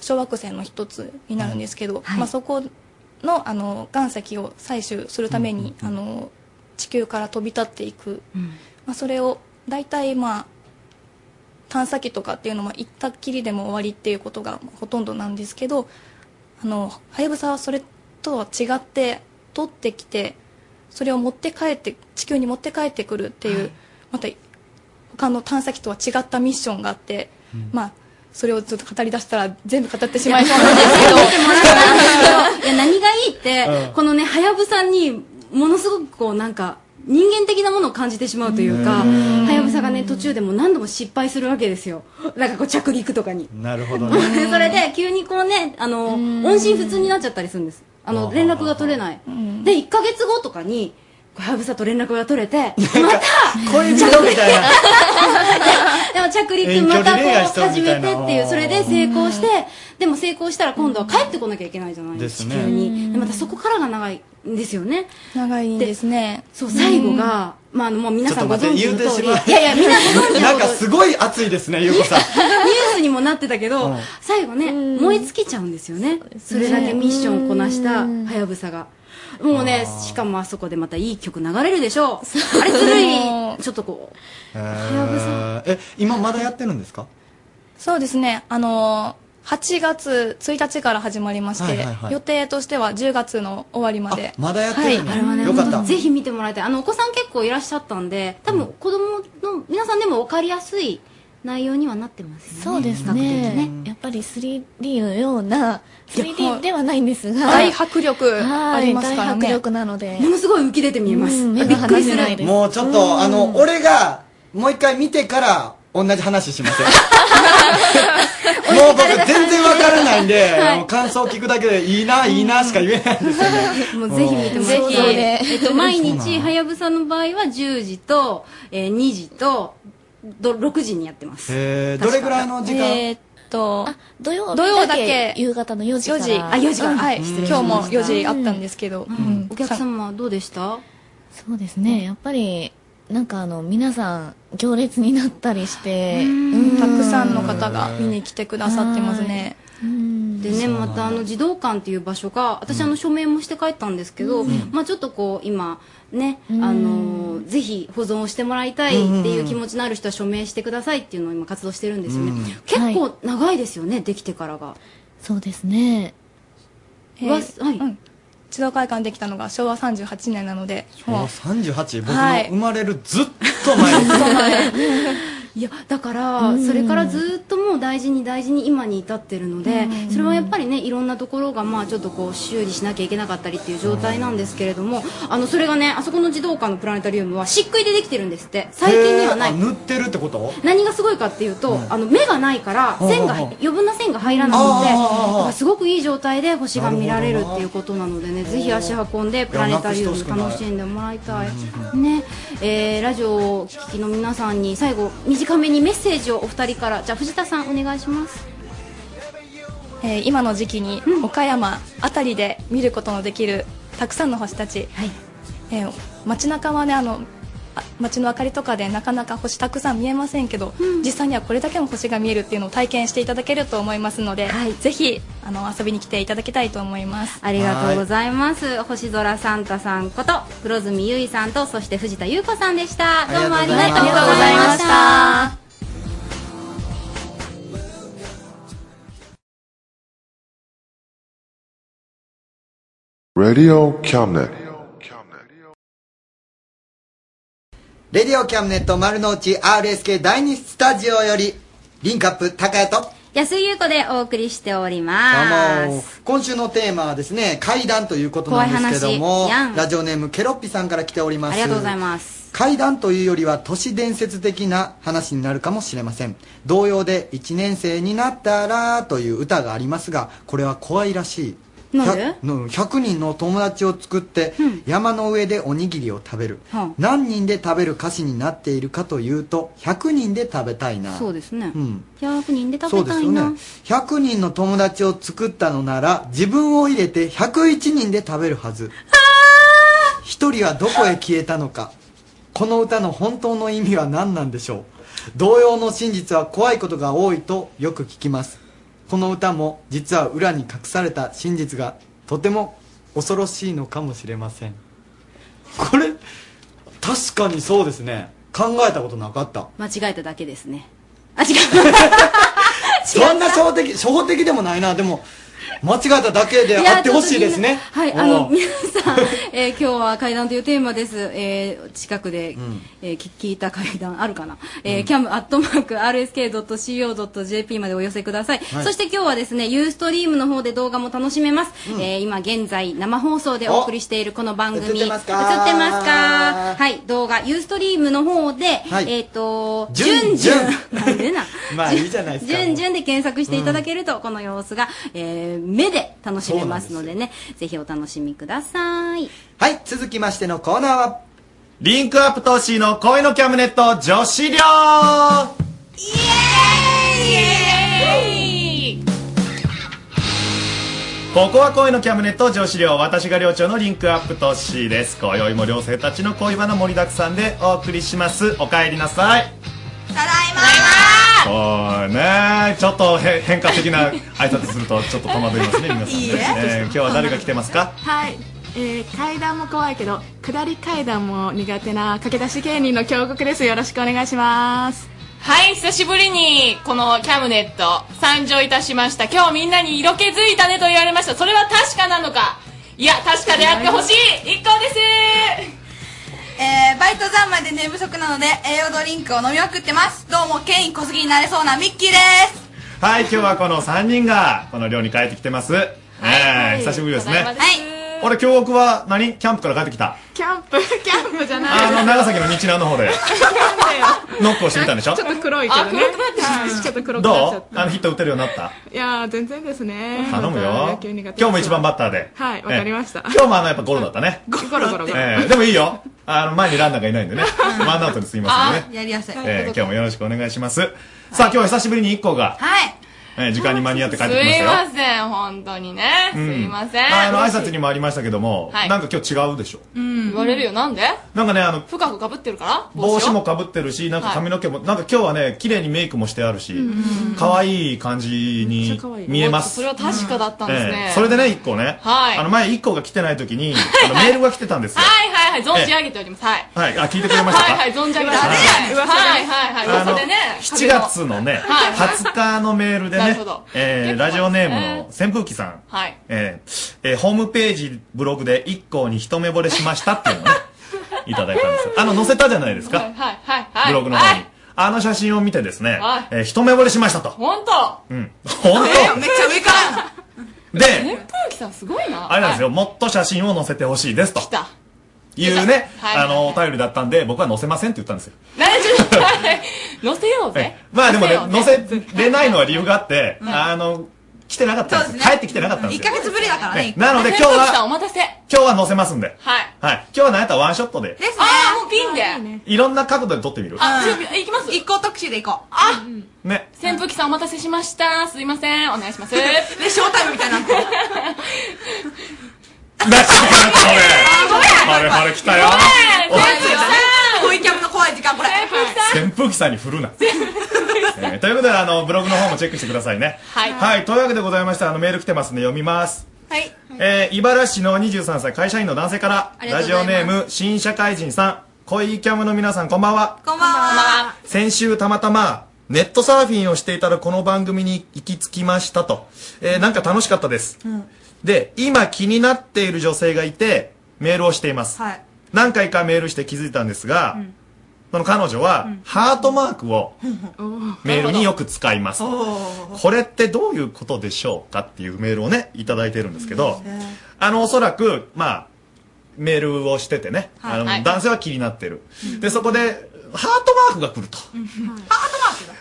小惑星の一つになるんですけど、まあ、そこのあの岩石を採取するために、あの地球から飛び立っていく、まあ、それを大体まあ探査機とかっていうのも行ったっきりでも終わりっていうことがほとんどなんですけどあのはやぶさはそれとは違って取ってきてそれを持って帰って地球に持って帰ってくるっていう、また他の探査機とは違ったミッションがあって、まあそれをちょっと語り出したら全部語ってしまいそうなんですけど。いや何がいいって、うん。このねはやぶさにものすごくこうなんか人間的なものを感じてしまうというかうん。はやぶさがね途中でも何度も失敗するわけですよ。なんかこう着陸とかに。なるほどでね。それで急にこうねあの音信不通になっちゃったりするんですあの連絡が取れない。で1か月後とかにはやぶさと連絡が取れてまた恋人みたいな。でも着陸またこう始めてっていうそれで成功してでも成功したら今度は帰ってこなきゃいけないじゃないですね。地球に。でまたそこからが長い。んですよね。長いんですね。そう最後がまああのもう皆さんご存知の通り。てしまう。いやいやみんなご存知なんかすごい熱いですねゆうこさん。ニュースにもなってたけど、うん。最後ね、燃え尽きちゃうんですよね。それだけミッションをこなしたはやぶさが。もうね、しかもあそこでまたいい曲流れるでしょう。あれずるい、ちょっとこう、えー。え今まだやってるんですか？そうですね。あの8月1日から始まりまして、はいはいはい。予定としては10月の終わりまで。まだやってるんだあれはね、よかった。本当ぜひ見てもらいたい。あの、お子さん結構いらっしゃったんで、多分子供の皆さんでも分かりやすい内容にはなってますよね。そうですね。やっぱり 3D のような 3D ではないんですが。大迫力はい。ありますからね。大迫力なので。ものすごい浮き出て見えます。うん目がびっくりする離せないです。もうちょっとあの俺がもう一回見てから同じ話しません。もう僕全然わからないんで、はい。もう感想聞くだけでいいな、いいなしか言えないんですよね。もうぜひ見てもらって。ぜひ。えっと、毎日、のはやぶさの場合は10時と、えー2時と、ど6時にやってます。えー、どれぐらいの時間、えーっと土曜土曜だけ。夕方の4時から。4時。あ4時か。らはい。失礼しました。今日も4時あったんですけど、うん。お客様はどうでした？そうですね。やっぱりなんかあの皆さん行列になったりしてたくさんの方が見に来てくださってますね。でねまたあの児童館っていう場所が私あの署名もして帰ったんですけど、まあちょっとこう今ね、あのぜひ保存をしてもらいたいっていう気持ちのある人は署名してくださいっていうのを今活動してるんですよね、結構長いですよね、できてからが。そうですね。えはい。うん児童会館できたのが昭和38年なのでもう38僕のはい。生まれるずっと前です、い やだからそれからずっともう大事に大事に今に至ってるのでそれはやっぱりねいろんなところがまあちょっとこう修理しなきゃいけなかったりっていう状態なんですけれどもあのそれがねあそこの児童館のプラネタリウムは漆喰でできてるんですって。最近にはない。塗ってるってこと？何がすごいかっていうと、あの目がないから線が余分な線が入らなくてあーあーあーだからすごくいい状態で星が見られるっていうことなのでねぜひ足運んでプラネタリウム楽しんでもらいたい。ね。えーラジオをお聞きの皆さんに最後短めにメッセージをお二人から。じゃあ藤田さんお願いします。えー今の時期に岡山あたりで見ることのできるたくさんの星たち、えー街中はねあのあ街の明かりとかでなかなか星たくさん見えませんけど、実際にはこれだけの星が見えるっていうのを体験していただけると思いますので、ぜひあの遊びに来ていただきたいと思います。ありがとうございます。星空サンタさんこと黒住ゆいさんとそして藤田優子さんでした。どうもありがとうございました「Radio Cabinet」レディオキャムネット丸の内 RSK 第2スタジオより、リンクアップ高谷と、安井優子でお送りしておりどうまもす今週のテーマはですね、怪談ということなんですけども怖い話やん、ラジオネームケロッピさんから来ております。ありがとうございます怪談というよりは都市伝説的な話になるかもしれません。同様で1年生になったらという歌がありますが、これは怖いらしい。なんで？100の100人の友達を作って、山の上でおにぎりを食べる、はあ。何人で食べる歌詞になっているかというと100人で食べたいな。そうですね。うん。100人でそうですよ食べたいなね100人の友達を作ったのなら自分を入れて101人で食べるはず。一人はどこへ消えたのか。この歌の本当の意味は何なんでしょう。同様の真実は怖いことが多いとよく聞きますこの歌も実は裏に隠された真実がとても恐ろしいのかもしれません。これ確かにそうですね。考えたことなかった。間違えただけですね。あ違う。そんな初歩的初歩的でもないな。でも間違えただけであってほしいですね。はい、あの、うん。皆さん、えー 今日は階段というテーマです。えー近くで、えー聞聞いた階段あるかな、えー、cam.rsk.co.jp までお寄せください,、はい。そして今日はですね、ユーストリームの方で動画も楽しめます。うん。えー今現在生放送でお送りしているこの番組。映ってますか？映ってますか？はい、動画、ユーストリームの方で、はい。えっ、と、じゅんじゅんなんでな。まあいいじゃないですかじゅんじゅんで検索していただけると、この様子が、えー目で楽しめますのでね、ぜひお楽しみください。はい続きましてのコーナーはリンクアップ投資の恋のキャムネット女子寮。ここは恋のキャムネット女子寮私が寮長のリンクアップトッシーです今宵も寮生たちの恋バナ盛りだくさんでお送りします。お帰りなさい。ただいまそうね。ちょっとへ変化的な挨拶するとちょっと戸惑いますね皆さんね。いいえ。えー今日は誰が来てますか？はい、えー、階段も怖いけど下り階段も苦手な駆け出し芸人の京極です。よろしくお願いします。はい、久しぶりにこのキャムネット参上いたしました。今日みんなに色気づいたねと言われました。それは確かなのか？いや、確かであってほしい。一行ですえー、バイト三昧で寝不足なので栄養ドリンクを飲みまくってますどうもケイン小杉になれそうなミッキーですはい、今日はこの3人がこの寮に帰ってきてます。ええ久しぶりですね。はい俺、京極は何？キャンプから帰ってきた。キャンプキャンプじゃない。あの、長崎の日南の方で、ノックをしてみたんでしょ？ちょっと黒いけどね。はいちょっと黒くなっちゃっどう？あの、ヒット打てるようになった？たいやー全然ですね。頼む野よ。今日も一番バッターで。はいわかりました。ええ今日もあの、やっぱゴロだったね。ゴロゴロゴロ。ええ。でもいいよ。あの、前にランナーがいないんでね。ワンアウトにすみませんね。やりやすい。ええ今日もよろしくお願いします。さあ、今日は久しぶりに一個が、はいええ時間に間に合って帰っすてきましたよ。いません、本当にね。すうんいません。あの、挨拶にもありましたけども、はいなんか今日違うでしょ。うん、言われるよ。なんで？なんかね、あの、深くかぶってるから？帽子もをかぶってるし、なんか髪の毛も、なんか今日はね、綺麗にメイクもしてあるし、可愛い感じに見えます。それは確かだったんですね。ええそれでね、一個ね、はいあの前一個が来てない時に、あのメールが来てたんですよ。はいはいはい、存じ上げております。はい。はい、あ、聞いてくれましたか？はいはい、存じ上げております。はいはいはい噂でね。7月のね、はいはい20日のメールでねなるほど、えーラジオネームの扇風機さん、はい。えーえーホームページ、ブログで一行に一目惚れしましたっていうのをね、いただいたんですよ。あの、載せたじゃないですか、はいはいはいはい。ブログの方に。あの写真を見てですねはい、えー一目惚れしましたと。本当うん。本めっちゃ上から当で、扇風機さんすごいな。あれなんですよ、もっと写真を載せてほしいですと。いうね、はいあの、お便りだったんで、僕は載せませんって言ったんですよ。何ちょっと待って乗せようぜ。まあでもね、載載せれないのは理由があって、あの、来てなかったんですよ。帰ってきてなかったんです1よ。ヶ月ぶりだからねえなので 今日は。今日は載せますんで。はい。はい。今日は何やったらワンショットで、ですねああ、もうピンで。いろんな角度で撮ってみる？あ、じゃあ行きます？一行特集で行こうあね。扇風機さんお待たせしました。すいません。お願いします。でショータイムみたい になってるあれあれ来たよ。恋キャブの怖い時間これ扇風機さんに振るな。扇えーということで、あの、ブログの方もチェックしてくださいね。はいはい、というわけでございまして、あの、メール来てますんで読みます。はい。えー、茨城市の23歳会社員の男性からラジオネーム新社会人さん恋キャムの皆さんこんばんはこんばんは。先週たまたまネットサーフィンをしていたらこの番組に行き着きましたと、えーなんか楽しかったですうん。で今気になっている女性がいてメールをしています、はい。何回かメールして気づいたんですが、その彼女は、ハートマークを メールによく使います。これってどういうことでしょうかっていうメールをねいただいてるんですけど、あのおそらくまあメールをしててね、あのはい。男性は気になってる、でそこでハートマークが来ると、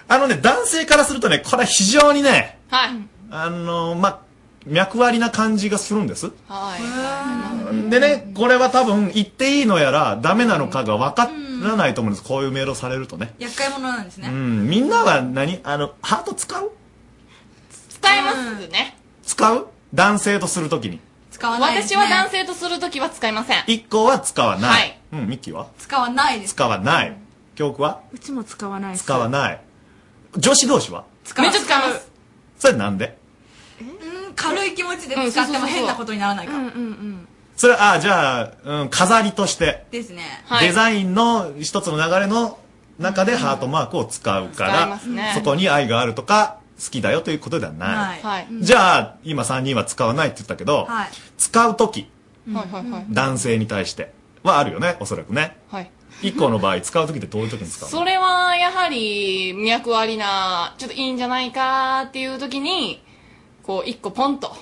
あのね男性からするとねこれは非常にねはい。あのまあ脈割りな感じがするんです。はい。でねこれは多分言っていいのやらダメなのかが分からないと思うんです。こういうメールをされるとね。厄介者なんですね。うん。みんなは何？あのハート使う？使いますね。使う？男性とするときに。使わないです私ね。は男性とするときは使いません。一個は使わない、はい。うんミッキーは？使わないです。使わない。教区は？うちも使わないです。使わない。女子同士は？使うめっちゃ使います。それなんで？うん、軽い気持ちで使っても変なことにならないか。それあじゃあ、うん、飾りとして、ですね。デザインの一つの流れの中でハートマークを使うか使いら、ますねそこに愛があるとか好きだよということではない、はい。じゃあ今3人は使わないって言ったけど、はい。使う時はいはいはい。男性に対してはあるよねおそらくねはい。一個の場合使う時ってどういう時に使うの？それはやはり脈ありな、ちょっといいんじゃないかっていう時に、こう一個ポンと。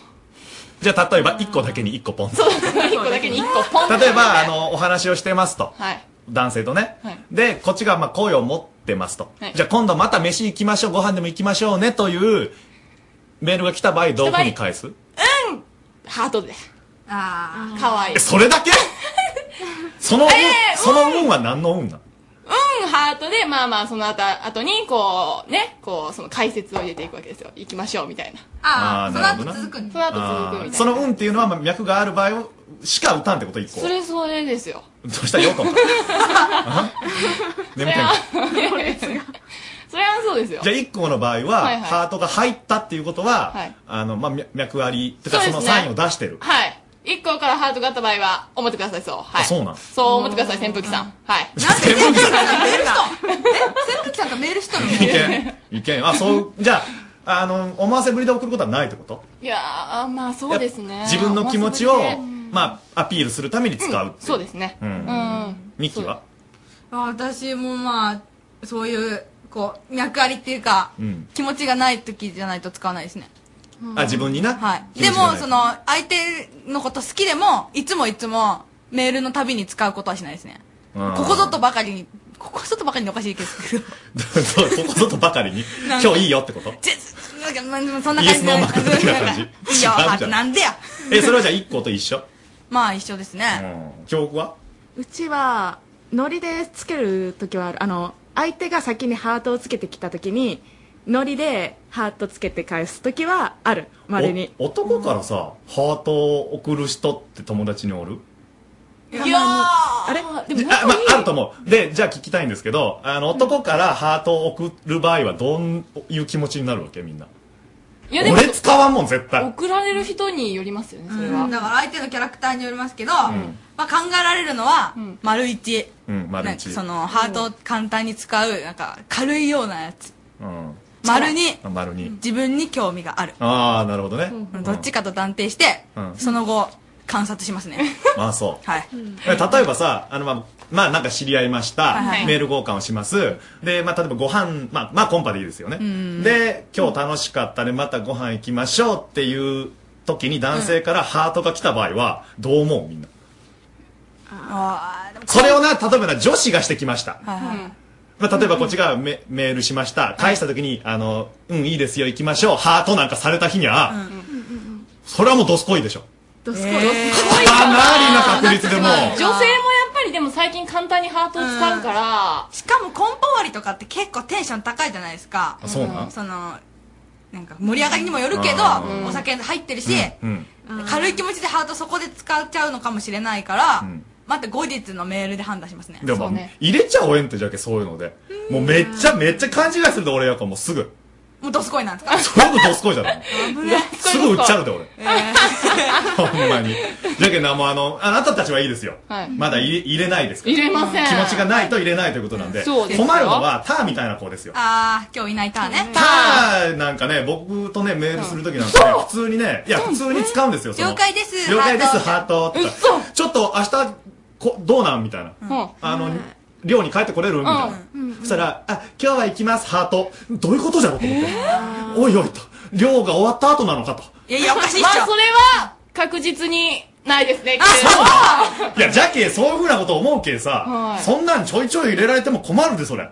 じゃあ例えば1個だけに1個ポンそう、一個だけに一個ポンと。例えばあのお話をしてますと。はい。男性とね、はい。でこっちがまあ好意を持ってますと、はい。じゃあ今度また飯行きましょうご飯でも行きましょうねというメールが来た場合どういうふうに返す？ハートで。あかわいい。えそれだけ？その運、えーその運は何の運なの？うん、ハートで、まあまあ、その後、後に、こう、ね、こう、その解説を入れていくわけですよ。行きましょう、みたいな。あーなるほどな続くんその後続くみたいな。その運っていうのはまあ脈がある場合しか打たんってこと一個それそれですよ。どうした？よと 眠たいそれは、それはそうですよ。じゃあ1個の場合は、はいはいハートが入ったっていうことは、はいあの、まあ、脈脈あり、てかそのサインを出してる。はい。一個からハートがあった場合は、思ってください、そう。はい。あそうなん？そう思ってください、扇風機さん。はい。メールしたえ扇風機さんがメールしたのいけん。いけん。あ、そう、じゃあ、あの、思わせぶりで送ることはないってこと？いやー、まあそうですね。自分の気持ちをまあ、アピールするために使うっていそうですね。うんうん。ミッキーは？私もまあ、そういう、こう、脈ありっていうか、うん。気持ちがない時じゃないと使わないですね。あ、自分にな？はい。で。も、その、相手のこと好きでも、いつもいつも、メールのたびに使うことはしないですね。うんここぞとばかりに、ここぞとばかりにおかしいですけど、そ うここぞとばかりに、なんか今日いいよってこと？なんか、まあでもそんな感じイエスノーマーク的な感じ。いいよ、違うじゃん。ハートなんでや。え、それはじゃあ1個と一緒？まあ一緒ですね。教区は？うちはノリでつける時はある。あの相手が先にハートをつけてきた時にノリでハートつけて返す時はあるまれにお男からさ、ハートを送る人って友達におる？いやー、あれ？でもあ、まあ、あると思う。で、じゃあ聞きたいんですけど、あの、男からハートを送る場合はどういう気持ちになるわけみんな？いやでも俺使わんもん、絶対。送られる人によりますよね、それは。うんだから相手のキャラクターによりますけど、まあ考えられるのは、丸一。うん、丸一。その、ハートを簡単に使う、なんか、軽いようなやつ。うん。丸に、あ丸に。自分に興味がある。ああ、なるほどね。どっちかと断定して、うんその後、観察しますね。ああ、そう。はい。え例えばさ、あの、まあ、まあ、なんか知り合いました。はいはいメール交換をします。で、まあ、例えばご飯、まあ、まあ、コンパでいいですよね。んで、今日楽しかったね、またご飯行きましょうっていう時に男性からハートが来た場合は、どう思う？みんな。あーでもそれをな、例えばな、女子がしてきました。はいはいまあ、例えばこっちがメメールしました。返した時に、あの、うん、いいですよ、行きましょう。ハートなんかされた日には、それはもうドスコイでしょ。どすこえーかなりな確率でもう女性もやっぱりでも最近簡単にハートを使うから、しかもコンパ割りとかって結構テンション高いじゃないですか。あそうなんその、なんか盛り上がりにもよるけどお酒入ってるし、うん。軽い気持ちでハートそこで使っちゃうのかもしれないから、また後日のメールで判断しますね。でも、入れちゃおえんってじゃけそういうので。もうめっちゃめっちゃ勘違いするで俺やからもうすぐ。もうドスコイなんですか？すぐドスコイじゃない。すぐ売っちゃうで俺。ほんまに。じゃけな、もうあの、あなたたちはいいですよ。はいまだ入れ入れないですから。入れません気持ちがないと入れないということなんで。困るのはターみたいな子ですよ。あー、今日いないターね。ターなんかね、僕とね、メールするときなんかね、普通にね、いや、普通に使うんですよ。了解です了解です、ハハートとか。ちょっと明日、こどうなん？みたいな。あの、寮に帰ってこれる？みたいな。そしたら、あ、今日は行きます、ハート。どういうことじゃろうと？思って。おいおいと。寮が終わった後なのかと。いやいや、おかしいっしょ。まあそれは確実にないですね。いや、じゃけ、そういうふうなこと思うけさ、はいそんなんちょいちょい入れられても困るで、それ。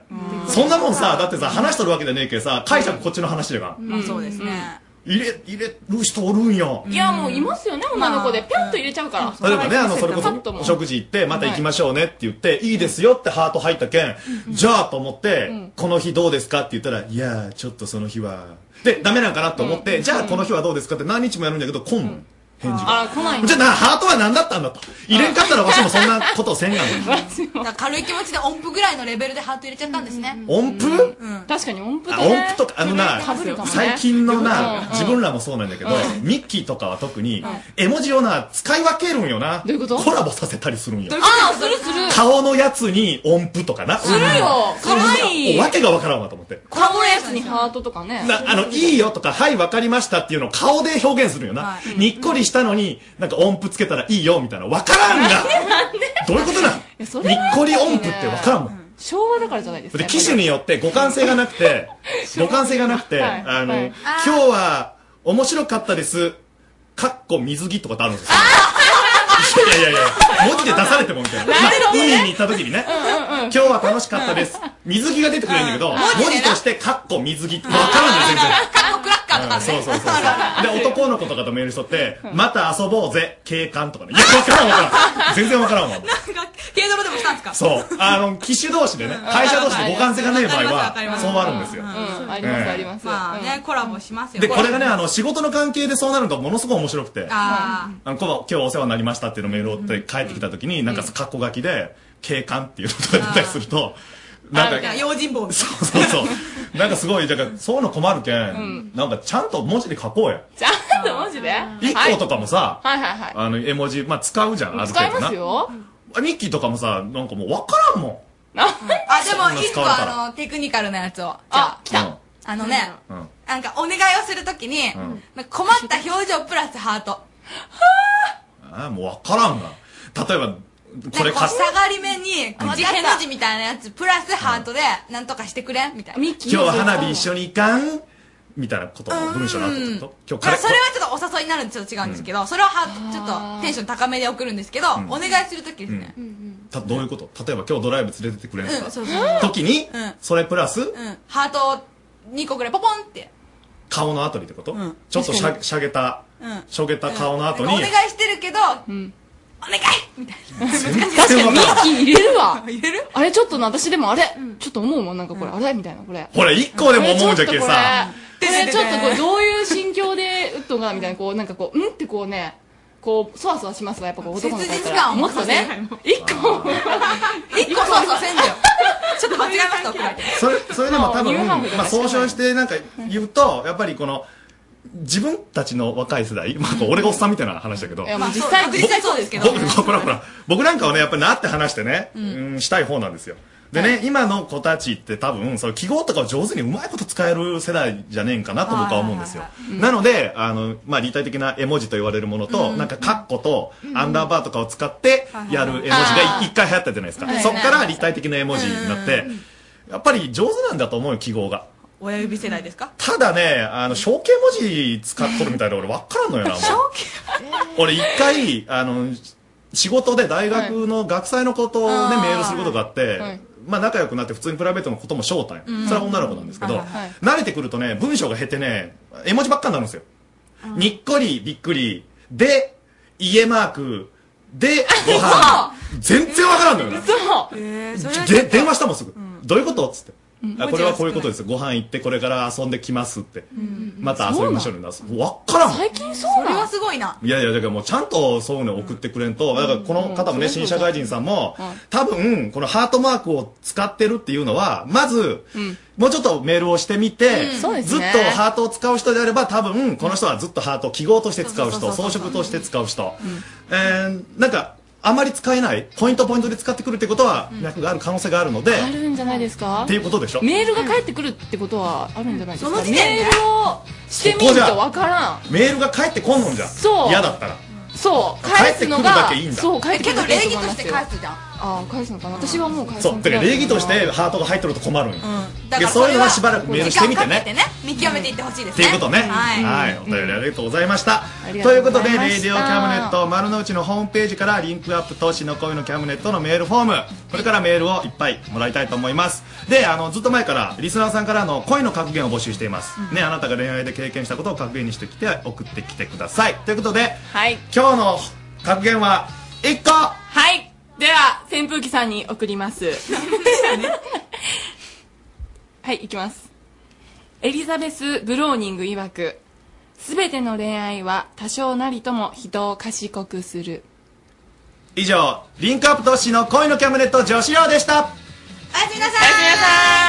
そんなもんさ、だってさ、話しとるわけじゃねえけさ、解釈こっちの話だが。まあそうですね。入れ、入れる人おるんよ。いや、もういますよね、女の子で。ぴょんと入れちゃうから。例えばね、あの、それこそお食事行って、また行きましょうねって言って、いいですよってハート入ったけん、じゃあと思って、この日どうですかって言ったら、いやー、ちょっとその日は、で、ダメなんかなと思って、じゃあこの日はどうですかって何日もやるんだけど、来んの。返事が。あ、来ないんじゃあな、ハートは何だったんだと。入れんかったらわしもそんなことをせんがんの。だから軽い気持ちで音符ぐらいのレベルでハート入れちゃったんですね。音符？確かに音符。音符とか、あのな最近のうんなうん、自分らもそうなんだけど、ミッキーとかは特に、絵文字をな、使い分けるんよな。どういうこと？コラボさせたりするんよ。ああ、するする。顔のやつに音符とかな。するよ。かわいい。わけがわからんわと思って。顔のやつにハートとかね。なあの、いいよとか、はい、わかりましたっていうのを顔で表現するんよな。にっこりしたのに、なんか音符つけたらいいよみたいな。わからんがどういうことなんにっこり音符ってわからんもん。昭和だからじゃないですか。で、機種によって互換性がなくて、互換性がなくて、はいあの、はい今日は面白かったです。かっこ水着とかってあるんですよ。いやいやいや、文字で出されてもみたいな。まあ海に行った時にね、今日は楽しかったです。水着が出てくるんだけど、文字としてかっこ水着ってわからんのよ、全然。そうそうそうそう。で、男の子とかとメールしとって、また遊ぼうぜ、警官とかね。いや、わからんわからん。全然わからんわ。軽泥でもしたんですか？そう。あの、機種同士でね、会社同士で互換性がない場合は、そうあるんですよ。うん、あります、ええあります。まあね、コラボしますよ。で、これがね、あの、仕事の関係でそうなるとものすごい面白くて、ああの、こ今日お世話になりましたっていうのをメールを追って帰ってきた時に、なんか、カッコ書きで、警官っていうのとか出たりすると、なんか、あ。用心棒みたいそうそうそう。なんかすごい、だから、そういうの困るけん、なんかちゃんと文字で書こうや。ちゃんとマジで？一個とかもさ、はいはいはい。あの、絵文字、まあ、使うじゃん、使いますな。よ。あミッキーとかもさ、なんかもうわからんもあ、でも一個あの、テクニカルなやつを。じゃあ、ん。うん。あのね、うん。なんかお願いをするときに、んなんか困った表情プラスハート。ああ、もうわからんが。例えば、これなんかかこう下がり目に、こうへの字みたいなやつ、プラスハートで、なんとかしてくれんみたいな。今日は花火一緒に行かん？みたいなことの文章になってること？今日それはちょっとお誘いになるんでちょっと違うん。ですけど、それははちょっとテンション高めで送るんですけど、ん。お願いするときですね。たどういうこと？例えば今日ドライブ連れてってくれんすか、うん。そうそう時に、うん。それプラス、うん。ハート2個ぐらいポポンって。顔の後にってこと、ちょっとしゃしゃげた、うん。しょげた顔の後に、お願いしてるけど、お願い。みたいな。確かに。ミッキー入れるわ。入れるあれちょっとな、私でもあれ、ちょっと思うもん、なんかこれ、あれ？みたいな、これ。ほら一個でも思うんじゃけさ。これちょっとこう、どういう心境で打っとんかな、みたいな、こう、なんかこう、うんってこうね、こう、そわそわしますわ、やっぱこう、男の子だったら。切実感をもっとね、一個、一個そうそうせんだよ。ちょっと間違えました。それそれでも多分、まあ、総称してなんか言うとやっぱりこの自分たちの若い世代、まあ、俺がおっさんみたいな話だけど、いや、もう実際、実際そうですけど。僕ほらほら僕なんかはねやっぱりなって話してね、うん、したい方なんですよ。でね、今の子たちって多分その記号とかを上手にうまいこと使える世代じゃねえんかなと僕は思うんですよ。なのであの、まあ、立体的な絵文字と言われるものと、なんかカッコとアンダーバーとかを使ってやる絵文字が一回流行ったじゃないですか、はいそっから立体的な絵文字になって、やっぱり上手なんだと思うよ記号が親指世代ですか？ただね、あの、象形文字使っとるみたいで俺分からんのよな、もう。俺一回、あの、仕事で大学の学祭のことをね、はいメールすることがあって、はい。まあ仲良くなって普通にプライベートのことも招待。うん。それは女の子なんですけど、はいはい慣れてくるとね、文章が減ってね、絵文字ばっかになるんですよ。にっこり、びっくり、で、家マーク、で、ご飯。全然わからんのよな。えー、で電話したもんすぐ、どういうこと？っつってあこれはこういうことです。ご飯行ってこれから遊んできます。って、また遊びましょうね。わっからん。最近そうそれはすごいな。いやいや、だからもうちゃんとそういうの送ってくれんと、だからこの方もね、新社会人さんも、多分、このハートマークを使ってるっていうのは、まず、もうちょっとメールをしてみて、うん。そうですずっねとハートを使う人であれば、多分、この人はずっとハートを記号として使う人、装飾として使う人。えー、なんか、あまり使えない、ポイントポイントで使ってくるってことは、脈がある可能性があるので、あるんじゃないですか？っていうことでしょ？メールが返ってくるってことはあるんじゃないですか？その時点で。メールをしてみるとわからん。メールが返ってこんのんじゃん。そう。嫌だったら。そう。帰ってくる返すのがだけいいんだ。そう返ってくるだけいいとけど思いますよ。礼儀として返すじゃんああ返すのかな？私はもう返すそう、だから礼儀としてハートが入ってると困るんよ。だからでそういうのはしばらくメールしてみてね見極めていってほしいですねっていうことね。はいはい。お便りありがとうございました。りがとうということで、レイディオキャムネット丸の内のホームページからリンクアップとしの恋のキャムネットのメールフォーム、これからメールをいっぱいもらいたいと思います。で、あの、ずっと前からリスナーさんからの恋の格言を募集しています。ね、あなたが恋愛で経験したことを格言にしてきて送ってきてください。ということで、はい今日の格言は1個はいでは扇風機さんに送ります。はい行きます。エリザベス・ブローニング曰くすべての恋愛は多少なりとも人を賢くする。以上、リンクアップとしの恋のキャムネット女子寮でした。おやすみなさい。おやすみなさい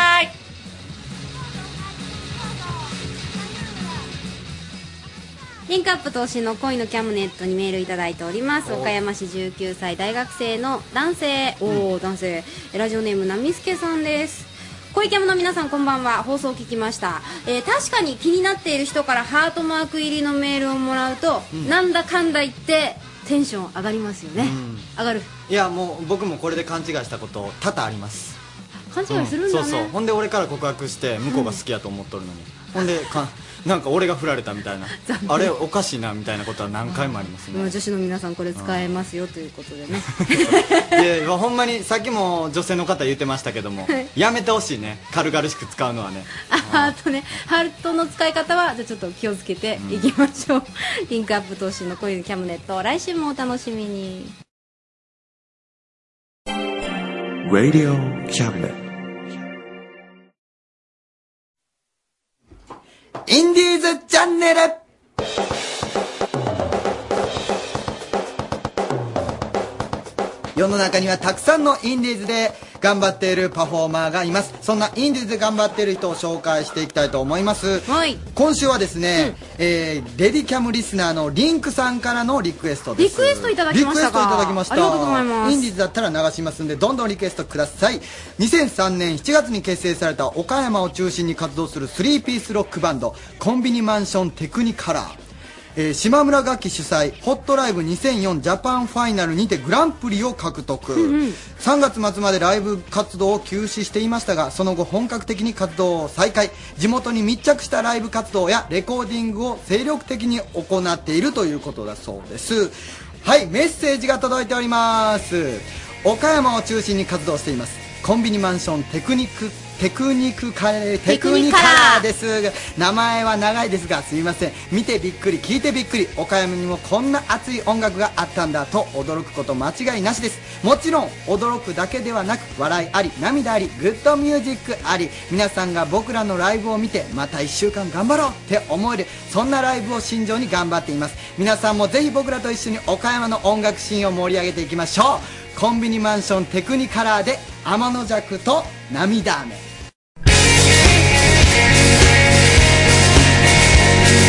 リンクアップ投資の恋のキャムネットにメールいただいております。お岡山市19歳大学生の男性。おお、男性。ラジオネームなみすけさんです。恋キャムの皆さんこんばんは。放送を聞きました、えー確かに気になっている人からハートマーク入りのメールをもらうと、うん。なんだかんだ言ってテンション上がりますよね、上がる。いやもう僕もこれで勘違いしたこと多々あります。勘違いするんだね、そうそう。ほんで俺から告白して向こうが好きやと思っとるのに、ほんでかなんか俺が振られたみたいな。あれおかしいなみたいなことは何回もありますね、女子の皆さんこれ使えますよということでね。いやほんまにさっきも女性の方言ってましたけどもはい。やめてほしいね。軽々しく使うのはね。あハートねハートの使い方はじゃあちょっと気をつけていきましょう、リンクアップ投資の恋のキャムネット来週もお楽しみに。Radio Cabinet. インディーズチャンネル。世の中にはたくさんのインディーズで頑張っているパフォーマーがいます。そんなインディーズで頑張っている人を紹介していきたいと思います、今週はですね、えーレディキャムリスナーのリンクさんからのリクエストです。リクエストいただきましたか。リクエストいただきました。ありがとうございます。インディーズだったら流しますんでどんどんリクエストください。2003年7月に結成された岡山を中心に活動する3ピースロックバンドコンビニマンションテクニカラーえー島村楽器主催ホットライブ2004ジャパンファイナルにてグランプリを獲得、3月末までライブ活動を休止していましたがその後本格的に活動を再開。地元に密着したライブ活動やレコーディングを精力的に行っているということだそうです。はいメッセージが届いております。岡山を中心に活動しています。コンビニマンションテクニックテクニクカレーテクニカラー。です。名前は長いですがすみません。見てびっくり聞いてびっくり。岡山にもこんな熱い音楽があったんだと驚くこと間違いなしです。もちろん驚くだけではなく笑いあり涙ありグッドミュージックあり。皆さんが僕らのライブを見てまた1週間頑張ろうって思えるそんなライブを心情に頑張っています。皆さんもぜひ僕らと一緒に岡山の音楽シーンを盛り上げていきましょう。コンビニマンションテクニカラーで天の弱と涙飴「Yeah.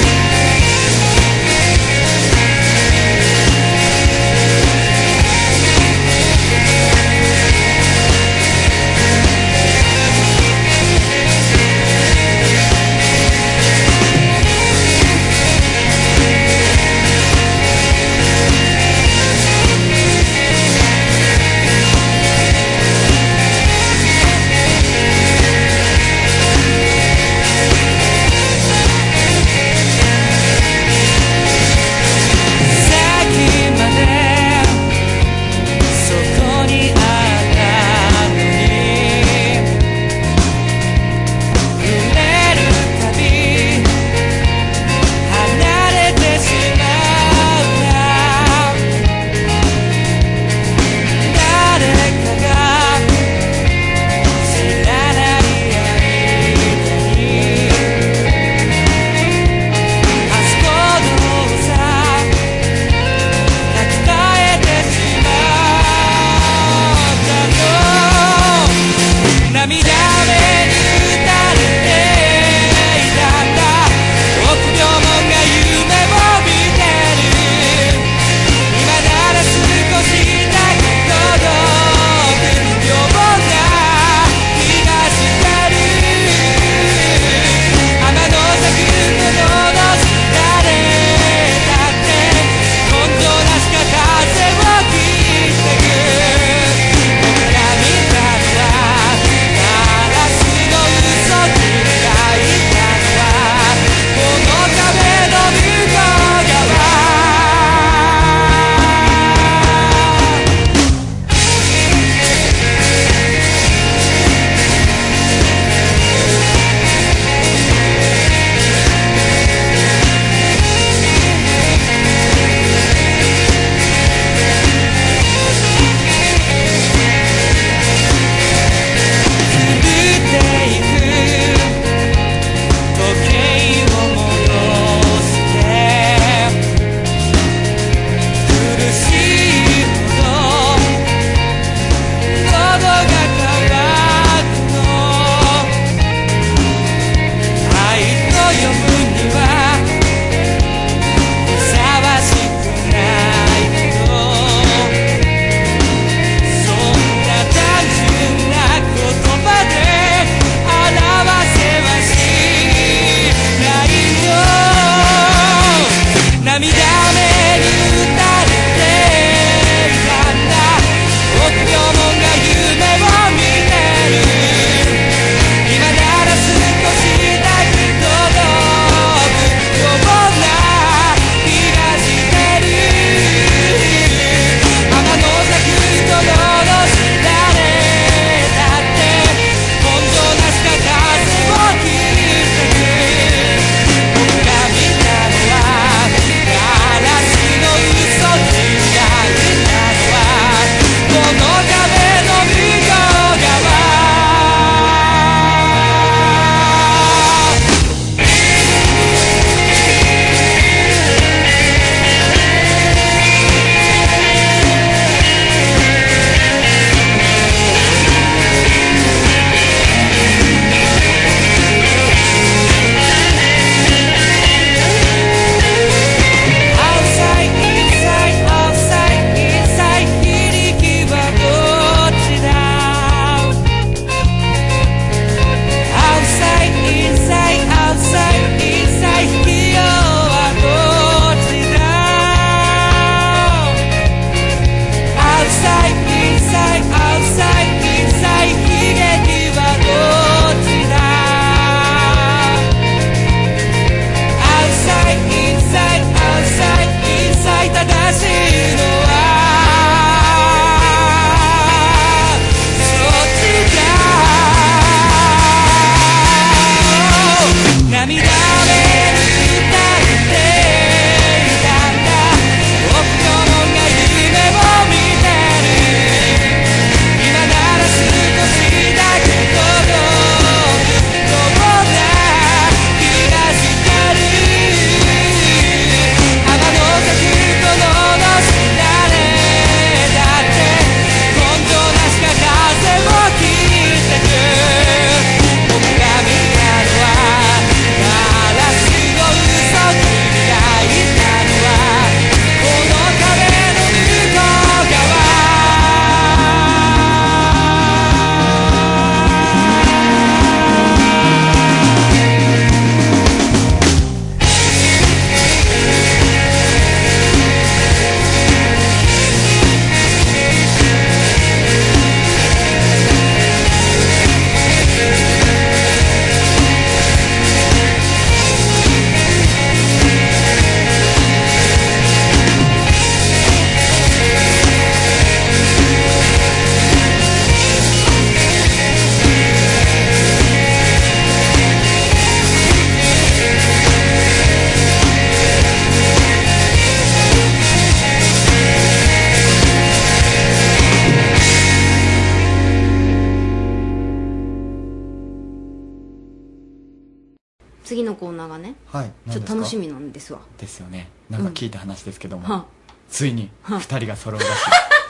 聞いた話ですけども、はついに二人が揃うらし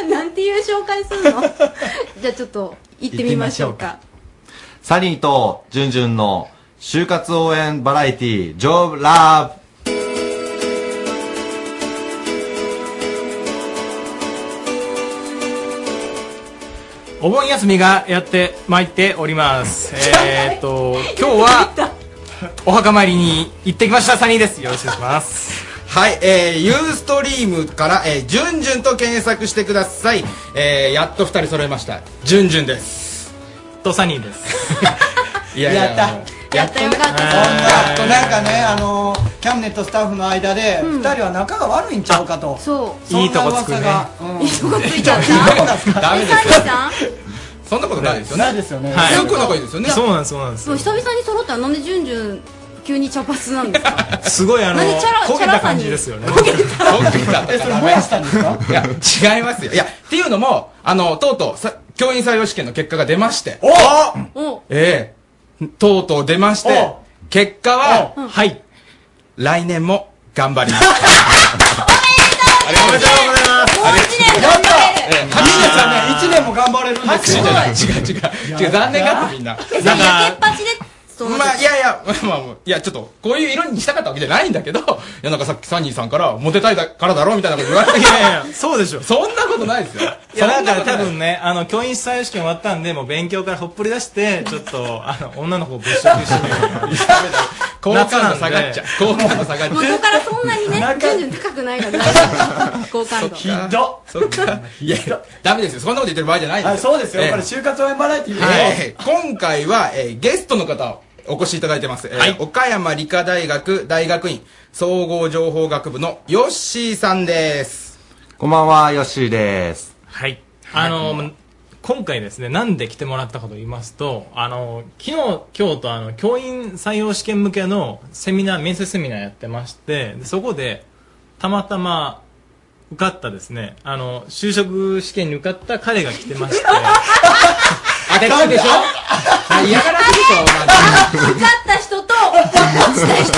い。なんていう紹介するの？じゃあちょっと行ってみましょうか。サニーとジュンジュンの就活応援バラエティー、ジョブラブお盆休みがやってまいっております。えーっと、今日は、お墓参りに行ってきました、サニーです。よろしくお願いします。はい、えー、ユーストリームから、えー、ジュンジュンと検索してください。えー、やっと二人揃いました。ジュンジュンです。とサニーです。いやいややった。やっとよかった。やっとなんかねあのキャンネットスタッフの間で二人は仲が悪いんちゃうかと。そう。そんな噂が。うん。いいとこついちゃった。ダメですえサニーさん？そんなことないですよね。ないですよね。すごく仲いいですよね。そうなんです、そうなんです。そう。久々に揃ったらなんでジュンジュン急に茶髪なんですか？すごいあの、何チャラ焦げたチャラさに？感じですよね。えそれ燃やしたんですかいや、違いますよ。いや、っていうのも、あの、とうとうさ、教員採用試験の結果が出まして。おおええとうとう出まして、結果は、はい。来年も頑張ります。ありがとうございます。もう一年頑張れるええいいですよね一年も頑張れるんですよ拍手じゃない。違う違う。違う、残念がってみんな。えそれ焼けっぱちでまあ、いやいや、まあまあ、いや、ちょっと、こういう色にしたかったわけじゃないんだけど、いや、なんかさっきサニーさんから、モテたいだからだろみたいなこと言われたけど、いやいや、そうでしょ。そんなことないですよ。いや、だから多分ね、あの、教員採用試験終わったんで、もう勉強からほっぽり出して、ちょっと、あの、女の子を物色してみようかな好感度下がっちゃう。好感度下がっちゃう。元からそんなにね順々高くないから 好感度ひどそっか。いやダメですよ。そんなこと言ってる場合じゃないんですよ。あそうですよ。ええこれ就活応援バラエティーはい、今回は、えーゲストの方をお越しいただいてます、えー岡山理科大学大学院総合情報学部のヨッシーさんです。こんばんは、ヨッシーです。はい。あの、今回ですね、なんで来てもらったかと言いますと、あの、昨日、今日とあの、教員採用試験向けのセミナー、面接セミナーやってまして、でそこで、たまたま、受かったですね、あの、就職試験に受かった彼が来てまして、当てたでしょ？嫌がらせでしょ？受かった人と落ちた人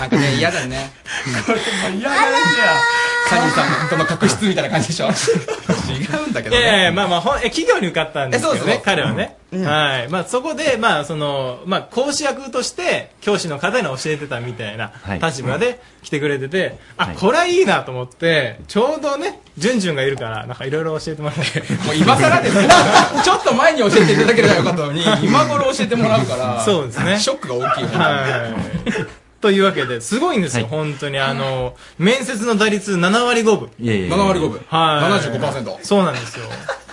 なんかね嫌だね嫌がらせやサニーさんとの確執みたいな感じでしょ？違うんだけどね。いやいやまあまあほんえ企業に受かったんですけどね彼はね、はい。まあ、そこで、まあそのまあ、講師役として教師の方に教えてたみたいなはい。立場で来てくれてて、あこれはいいなと思ってちょうどねジュンジュンがいるからなんかいろいろ教えてもらって。もう今更ですよちょっと前に教えていただければよかったのに今頃教えてもらうからそうですね。ショックが大きいよね。はいというわけですごいんですよ、本当に。あの面接の打率7割5分。いやいやいや7割5分。はい。75%そうなんですよ。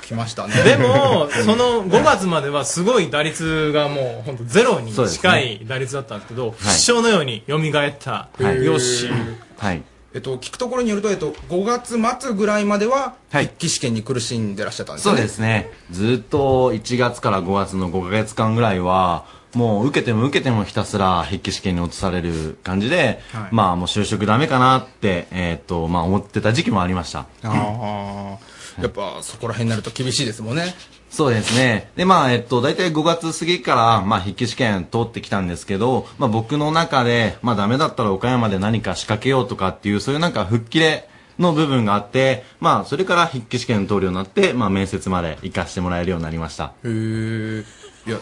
来ましたね。でも、その5月まではすごい打率がもう本当ゼロに近い打率だったんですけど、不死鳥のように蘇った、はいよし。はい。えっと、聞くところによると、えっと、5月末ぐらいまでは、筆記試験に苦しんでらっしゃったんですよね。そうですね。ずっと1月から5月の5ヶ月間ぐらいは、もう受けても受けてもひたすら筆記試験に落とされる感じで、はいまあもう就職ダメかなって、えっ、と、まあ思ってた時期もありました。ああ、やっぱそこら辺になると厳しいですもんね。そうですね。で、まあ、えっと、大体5月過ぎから、まあ、筆記試験通ってきたんですけど、まあ、僕の中で、まあ、ダメだったら岡山で何か仕掛けようとかっていう、そういうなんか、吹っ切れの部分があって、まあ、それから筆記試験通るようになって、まあ、面接まで行かしてもらえるようになりました。へえ。いや、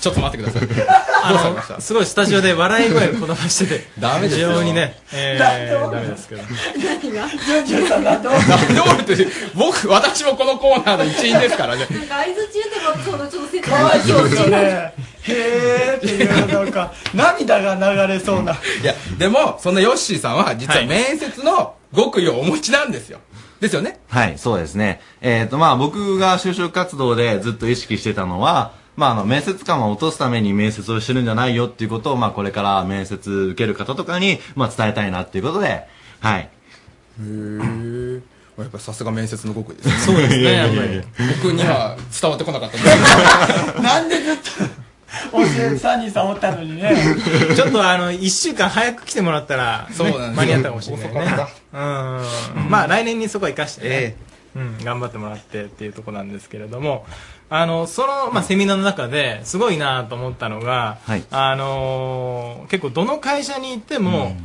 ちょっと待ってください。あのすごいスタジオで笑い声をこだましてて、ダメですよ非常にね、えー、ダメですけど。何が？ジュンジュンさんなんとなんで俺って、僕、私もこのコーナーの一員ですからね。なんか相づち言ってもそのちょっと説かわいそうですよねへーっていうなんか涙が流れそうないや、でも、そんなヨッシーさんは、実は面接の極意をお持ちなんですよ。ですよね？はい、そうですね。えっ、と、まあ、僕が就職活動でずっと意識してたのは、まあ、あの、面接官を落とすために面接をしてるんじゃないよっていうことを、まあ、これから面接受ける方とかに、まあ、伝えたいなっていうことで、はい。へえ。やっぱさすが面接の極意ですね。そうですねやっぱり僕には伝わってこなかったんですなんでずっと教えサニーさんおったのにねちょっとあの、1週間早く来てもらったら、ねそう間に合ったかもしれないね。うん。まあ来年にそこは生かしてね、うん、頑張ってもらってっていうところなんですけれども、あの、その、まあ、セミナーの中で、すごいなと思ったのが、はい。あのー結構どの会社に行っても、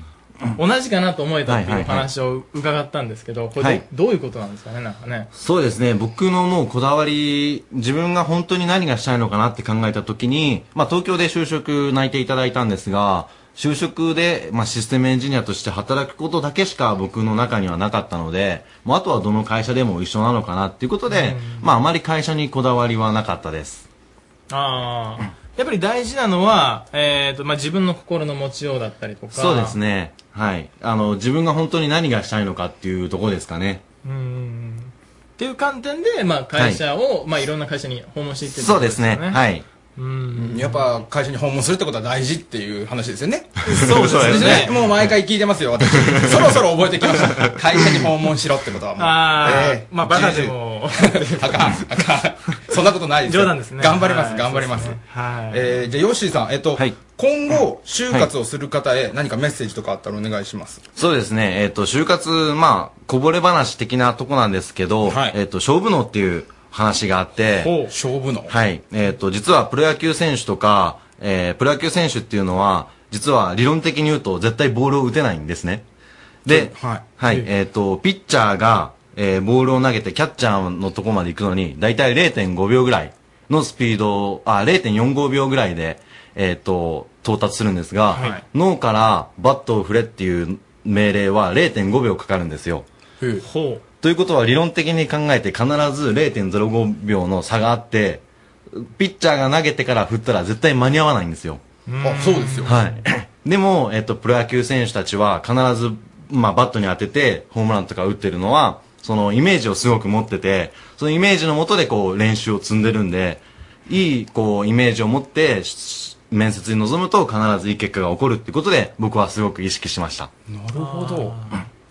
同じかなと思えたっていう話を伺ったんですけど、これど,、はい。どういうことなんですかね、なんかね。そうですね。僕のもうこだわり、自分が本当に何がしたいのかなって考えたときに、まあ東京で就職内定いただいたんですが、就職で、まあ、システムエンジニアとして働くことだけしか僕の中にはなかったので、もうあとはどの会社でも一緒なのかなっていうことで、まああまり会社にこだわりはなかったです。ああ、やっぱり大事なのは、えっ、と、まあ、自分の心の持ちようだったりとか。そうですね。はい。あの、自分が本当に何がしたいのかっていうところですかね。うん。っていう観点で、まあ、会社を、まあ、いろんな会社に訪問していってるってそうですね。はい。うん。やっぱ会社に訪問するってことは大事っていう話ですよね。そうですねもう毎回聞いてますよ、私。そろそろ覚えてきました。会社に訪問しろってことはもう。あまあバカでもあかん、あかん。そんなことないですよ冗談ですね頑張ります、はい頑張ります。はいえーじゃあ、ヨッシーさん、えっと、今後、就活をする方へ何かメッセージとかあったらお願いします。そうですね。えっ、と、就活、まあ、こぼれ話的なとこなんですけど、えっ、と、勝負能っていう話があって、勝負能はい。えっ、と、実はプロ野球選手とか、えープロ野球選手っていうのは、実は理論的に言うと絶対ボールを打てないんですね。で、はい。はい。えっ、と、ピッチャーが、えーボールを投げてキャッチャーのとこまで行くのに、だいたい0.5秒ぐらいのスピードを、あ、0.45秒ぐらいで、えっ、と、到達するんですが、はい脳からバットを振れっていう命令は0.5秒かかるんですよ。ほということは理論的に考えて必ず0.05秒の差があって、ピッチャーが投げてから振ったら絶対間に合わないんですよ。あ、そうですよ。はい。でも、えっと、プロ野球選手たちは必ず、まあ、バットに当てて、ホームランとか打ってるのは、そのイメージをすごく持ってて、そのイメージのもとでこう練習を積んでるんで、いいこうイメージを持って、し面接に臨むと必ずいい結果が起こるってことで、僕はすごく意識しました。なるほど。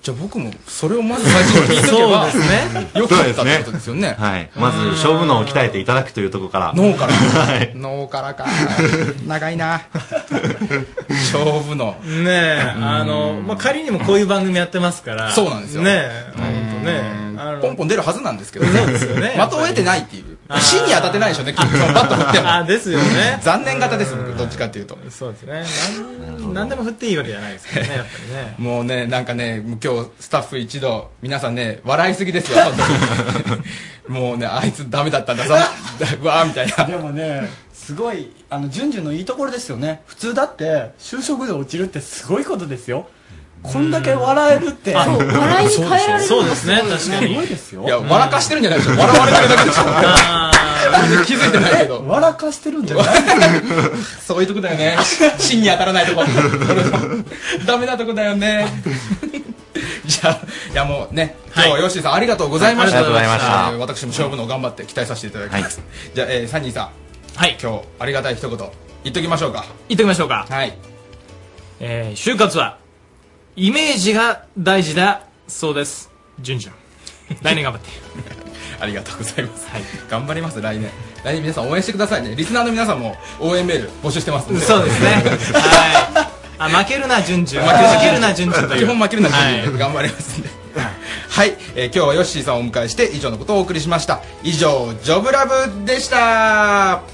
じゃあ僕もそれをまず最初に聞いとけば、そうですねよかったってことですよね。はい。まず、勝負脳を鍛えていただくというところから。脳から。はい。脳からか。長いな。勝負の。ねえ、あの、まあ、仮にもこういう番組やってますから。そうなんですよ。ねえ、ほんとね。ポンポン出るはずなんですけどね。そうですよね的を得てないっていう。芯に当たってないでしょうね、バット振っても。あ、ですよね。残念型です、僕、どっちかっていうと。そうですね。なんでも振っていいわけじゃないですからね、やっぱりね。もうね、なんかね、今日スタッフ一同、皆さんね、笑いすぎですよ、本当に。もうね、あいつダメだったんだぞ、うわーみたいな。でもねすごいあの順々のいいところですよね普通だって就職で落ちるってすごいことですよこんだけ笑えるってあそう笑いに変えられるそうですね確かにすごいですよいや、笑かしてるんじゃないでしょ。笑われてるだけでしょ。気づいてないけど。笑かしてるんじゃない？そういうとこだよね。芯に当たらないとこ。ダメなとこだよね。じゃあ、いやもうね、今日はヨッシーさんありがとうございました。はいありがとうございましたえー私も勝負の頑張って期待させていただきます。じゃあ、えーサニーさん。はい。今日、ありがたい一言、言っときましょうか。言っときましょうか。はい。えー、就活は、イメージが大事だそうです。順々。来年頑張って。ありがとうございます。はい。頑張ります、来年。来年皆さん応援してくださいね。リスナーの皆さんも応援メール募集してます。そうですね。はい。あ、負けるな、順々。負けるな、順々という。基本負けるな、順々。はい頑張りますんで。はい、えー今日はヨッシーさんをお迎えして以上のことをお送りしました。以上、ジョブラブでした。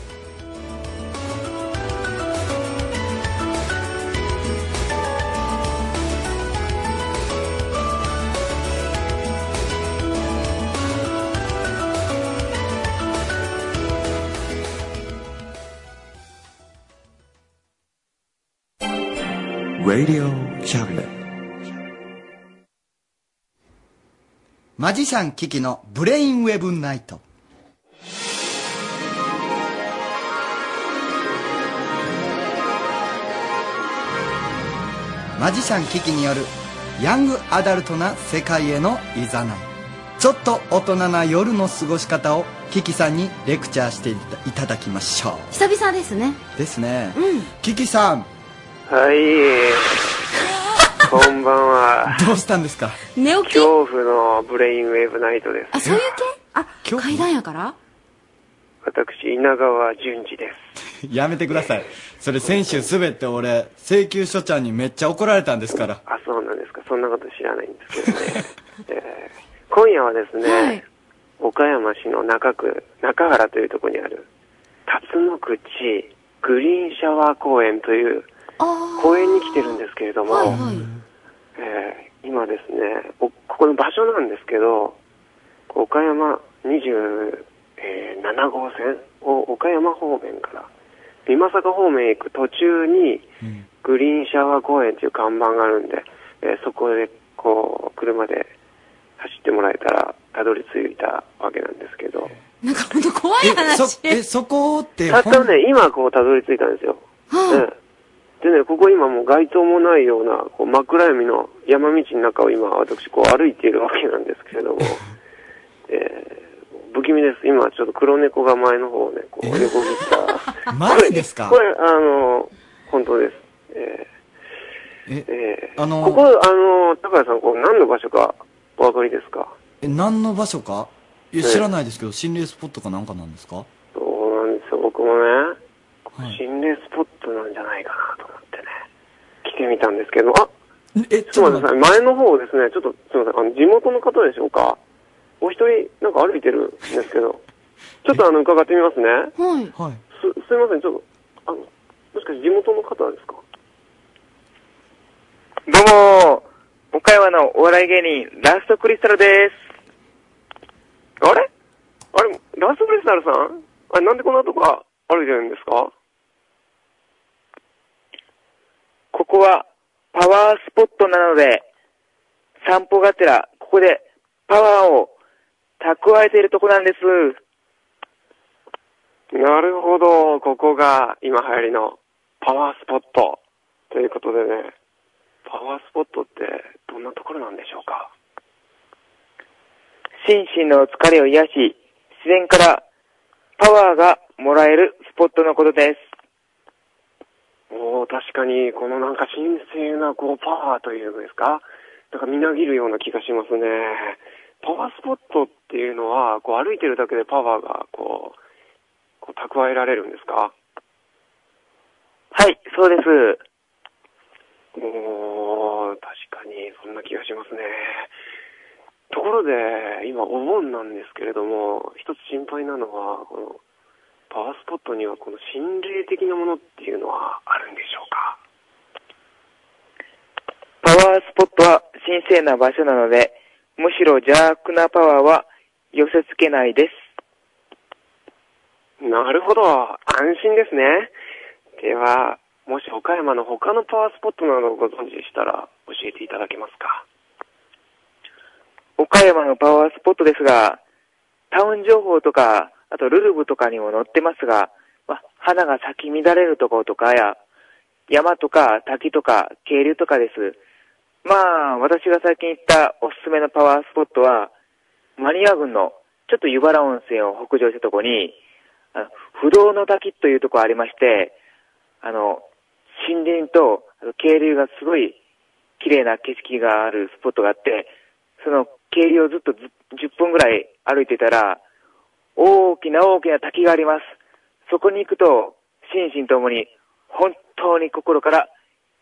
マジシャンキキのブレインウェブナイト。マジシャンキキによるヤングアダルトな世界へのいざない。ちょっと大人な夜の過ごし方をキキさんにレクチャーしていたいただきましょ久々ですね。うですね、うん。キキさん。はい。こんばんは。どうしたんですか？寝起き？恐怖のブレインウェーブナイトです。あそういう系？あ階段やから？私、稲川淳二です。やめてくださいそれ先週滑って俺請求書ちゃんにめっちゃ怒られたんですからあ、そうなんですか。そんなこと知らないんですけどね。えー今夜はですね、岡山市の中区、中原というところにある、辰野口グリーンシャワー公園という公園に来てるんですけれども、えー今ですね、おここの場所なんですけど、岡山27号線を岡山方面から、美作方面へ行く途中に、グリーンシャワー公園という看板があるんで、えーそこでこう、車で走ってもらえたら、たどり着いたわけなんですけど、なんかほんと怖い話。えそこってたったね、今こうたどり着いたんですよ。ええでね、ここ今もう街灯もないような、こう真っ暗闇の山道の中を今私こう歩いているわけなんですけれども、えー不気味です。今ちょっと黒猫が前の方をね、こう横切った。マジですか？これ、あの、本当です。えええあのここ、あの、高谷さん、こう何の場所かお分かりですか？え何の場所か？いやええ知らないですけど心霊スポットかなんかなんですか？そうなんですよ。僕もね、心霊スポットなんじゃないかなとてみたんですけど、あえ、ちょっと待ってください。前の方ですね、ちょっとすみません。あの、地元の方でしょうかお一人、なんか歩いてるんですけど、ちょっとあの、伺ってみますね。はい。はい。す、すみません、ちょっと、あの、もしかして地元の方ですか？どうも、岡山のお笑い芸人、ラストクリスタルです。あれ？あれ、ラストクリスタルさん？あれ、なんでこんなとこ歩いてるんですか？ここはパワースポットなので、散歩がてら、ここでパワーを蓄えているとこなんです。なるほど、ここが今流行りのパワースポットということでね、パワースポットってどんなところなんでしょうか？心身の疲れを癒し、自然からパワーがもらえるスポットのことです。おー、確かに、このなんか神聖なこうパワーというんですか？なんかみなぎるような気がしますね。パワースポットっていうのは、こう歩いてるだけでパワーがこう、こう蓄えられるんですか？はい、そうです。おー、確かにそんな気がしますね。ところで、今お盆なんですけれども、一つ心配なのは、このパワースポットにはこの心霊的なものっていうのはあるんでしょうか？パワースポットは神聖な場所なので、むしろ邪悪なパワーは寄せ付けないです。なるほど、安心ですね。では、もし岡山の他のパワースポットなどをご存知でしたら教えていただけますか？岡山のパワースポットですが、タウン情報とか、あとルルブとかにも載ってますが、ま、花が咲き乱れるところとかや、山とか滝とか渓流とかです。まあ、私が最近行ったおすすめのパワースポットは、マニア郡のちょっと湯原温泉を北上したところに、あの不動の滝というところありまして、あの、森林と渓流がすごい綺麗な景色があるスポットがあって、その渓流をずっと10分ぐらい歩いてたら、大きな大きな滝があります。そこに行くと、心身ともに本当に心から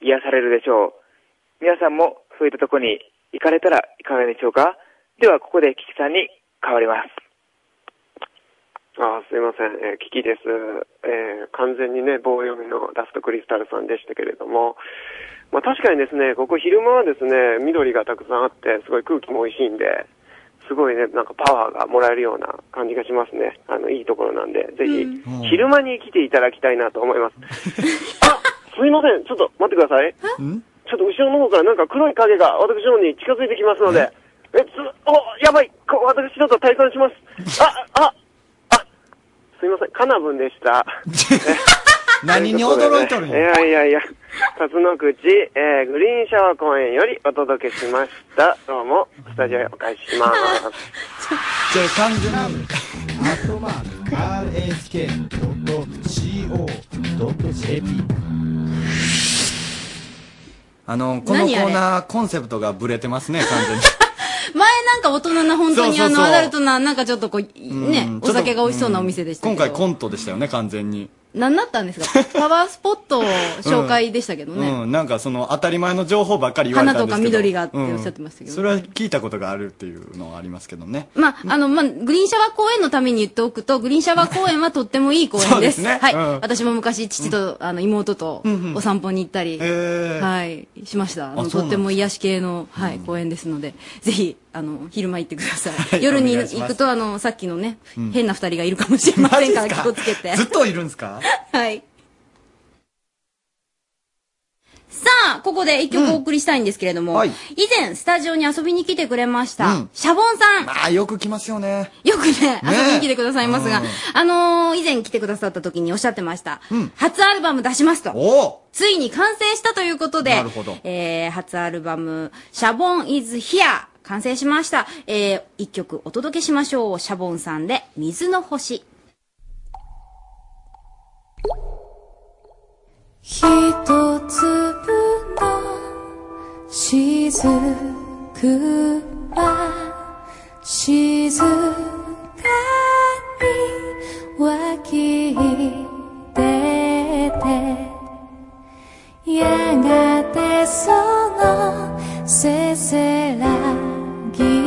癒されるでしょう。皆さんもそういったとこに行かれたらいかがでしょうか？では、ここでキキさんに変わります。あすいません、えー、キキです。えー完全にね、棒読みのダストクリスタルさんでしたけれども、まあ確かにですね、ここ昼間はですね、緑がたくさんあって、すごい空気も美味しいんで、すごいね、なんかパワーがもらえるような感じがしますね。あの、いいところなんで、ぜひ、昼間に来ていただきたいなと思います。あ、すいません、ちょっと待ってください。ちょっと後ろの方からなんか黒い影が私の方に近づいてきますので、え、つ、お、やばい、こ私ちょっと退散します。あ、あ、あ、すいません、カナブンでした。何に驚いとるんいや。やいやいや、辰野口、えー、グリーンシャワー公園よりお届けしました。どうも、スタジオへお返しします。じゃあ完全に。アットマーク RSK.CO.JP あの、このコーナー、コンセプトがブレてますね、完全に。前なんか大人な本当にそうそうそうあのアダルトななんかちょっとこうねうんお酒が美味しそうなお店でしたけど今回コントでしたよね、完全に。何だったんですか？パワースポットを紹介でしたけどね、うん、なんかその当たり前の情報ばっかり言われたんですけど。花とか緑がっておっしゃってましたけど。うん。それは聞いたことがあるっていうのはありますけどね。まあ、あの、まあ、グリーンシャワー公園のために言っておくと、グリーンシャワー公園はとってもいい公園です。そうですね。はい、うん。私も昔、父と、あの、妹とお散歩に行ったり、はい、しました。あのあそうなんですとっても癒し系の、はい、公園ですので、ぜひ、あの、昼間行ってくださ。はいい夜にお願いします行くと、あの、さっきのね、うん変な二人がいるかもしれませんから、気をつけて。ずっといるんですか？はい。さあ、ここで一曲お送りしたいんですけれども、はい以前スタジオに遊びに来てくれました、うんシャボンさん。ああ、よく来ますよね。よくね、遊びに来てくださいますが、うんあのー以前来てくださった時におっしゃってました。初アルバム出しますと。ついに完成したということで、なるほどえー、初アルバム、シャボン is here 完成しました。えー、一曲お届けしましょう。シャボンさんで、水の星。一粒の雫は静かに湧き出てやがてそのせせらぎ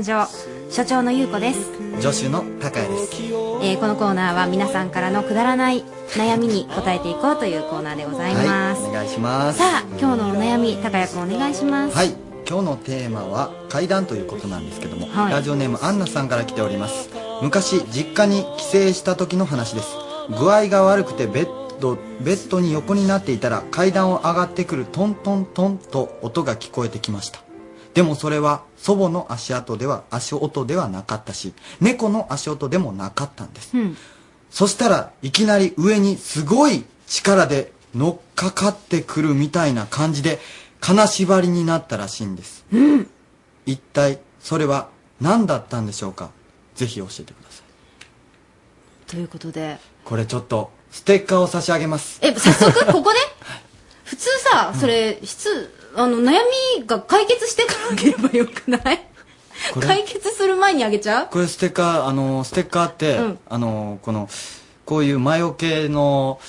ト相談所所長の優子です、助手の高谷です。えーこのコーナーは皆さんからのくだらない悩みに答えていこうというコーナーでございます、お願いします。さあ今日のお悩み高谷君お願いします。はい今日のテーマは階段ということなんですけども、はい。ラジオネームアンナさんから来ております。昔実家に帰省した時の話です。具合が悪くてベッドベッドに横になっていたら階段を上がってくるトントントンと音が聞こえてきました。でもそれは祖母の足跡では足音ではなかったし猫の足音でもなかったんです。うん。そしたらいきなり上にすごい力で乗っかかってくるみたいな感じで金縛りになったらしいんです、一体それは何だったんでしょうか？ぜひ教えてください。ということで。これちょっとステッカーを差し上げます。え早速ここで？普通さそれ質あの悩みが解決してからあげればよくない？これ？解決する前にあげちゃう？これステッカーあのステッカーって、うん。あのこのこういう魔除けの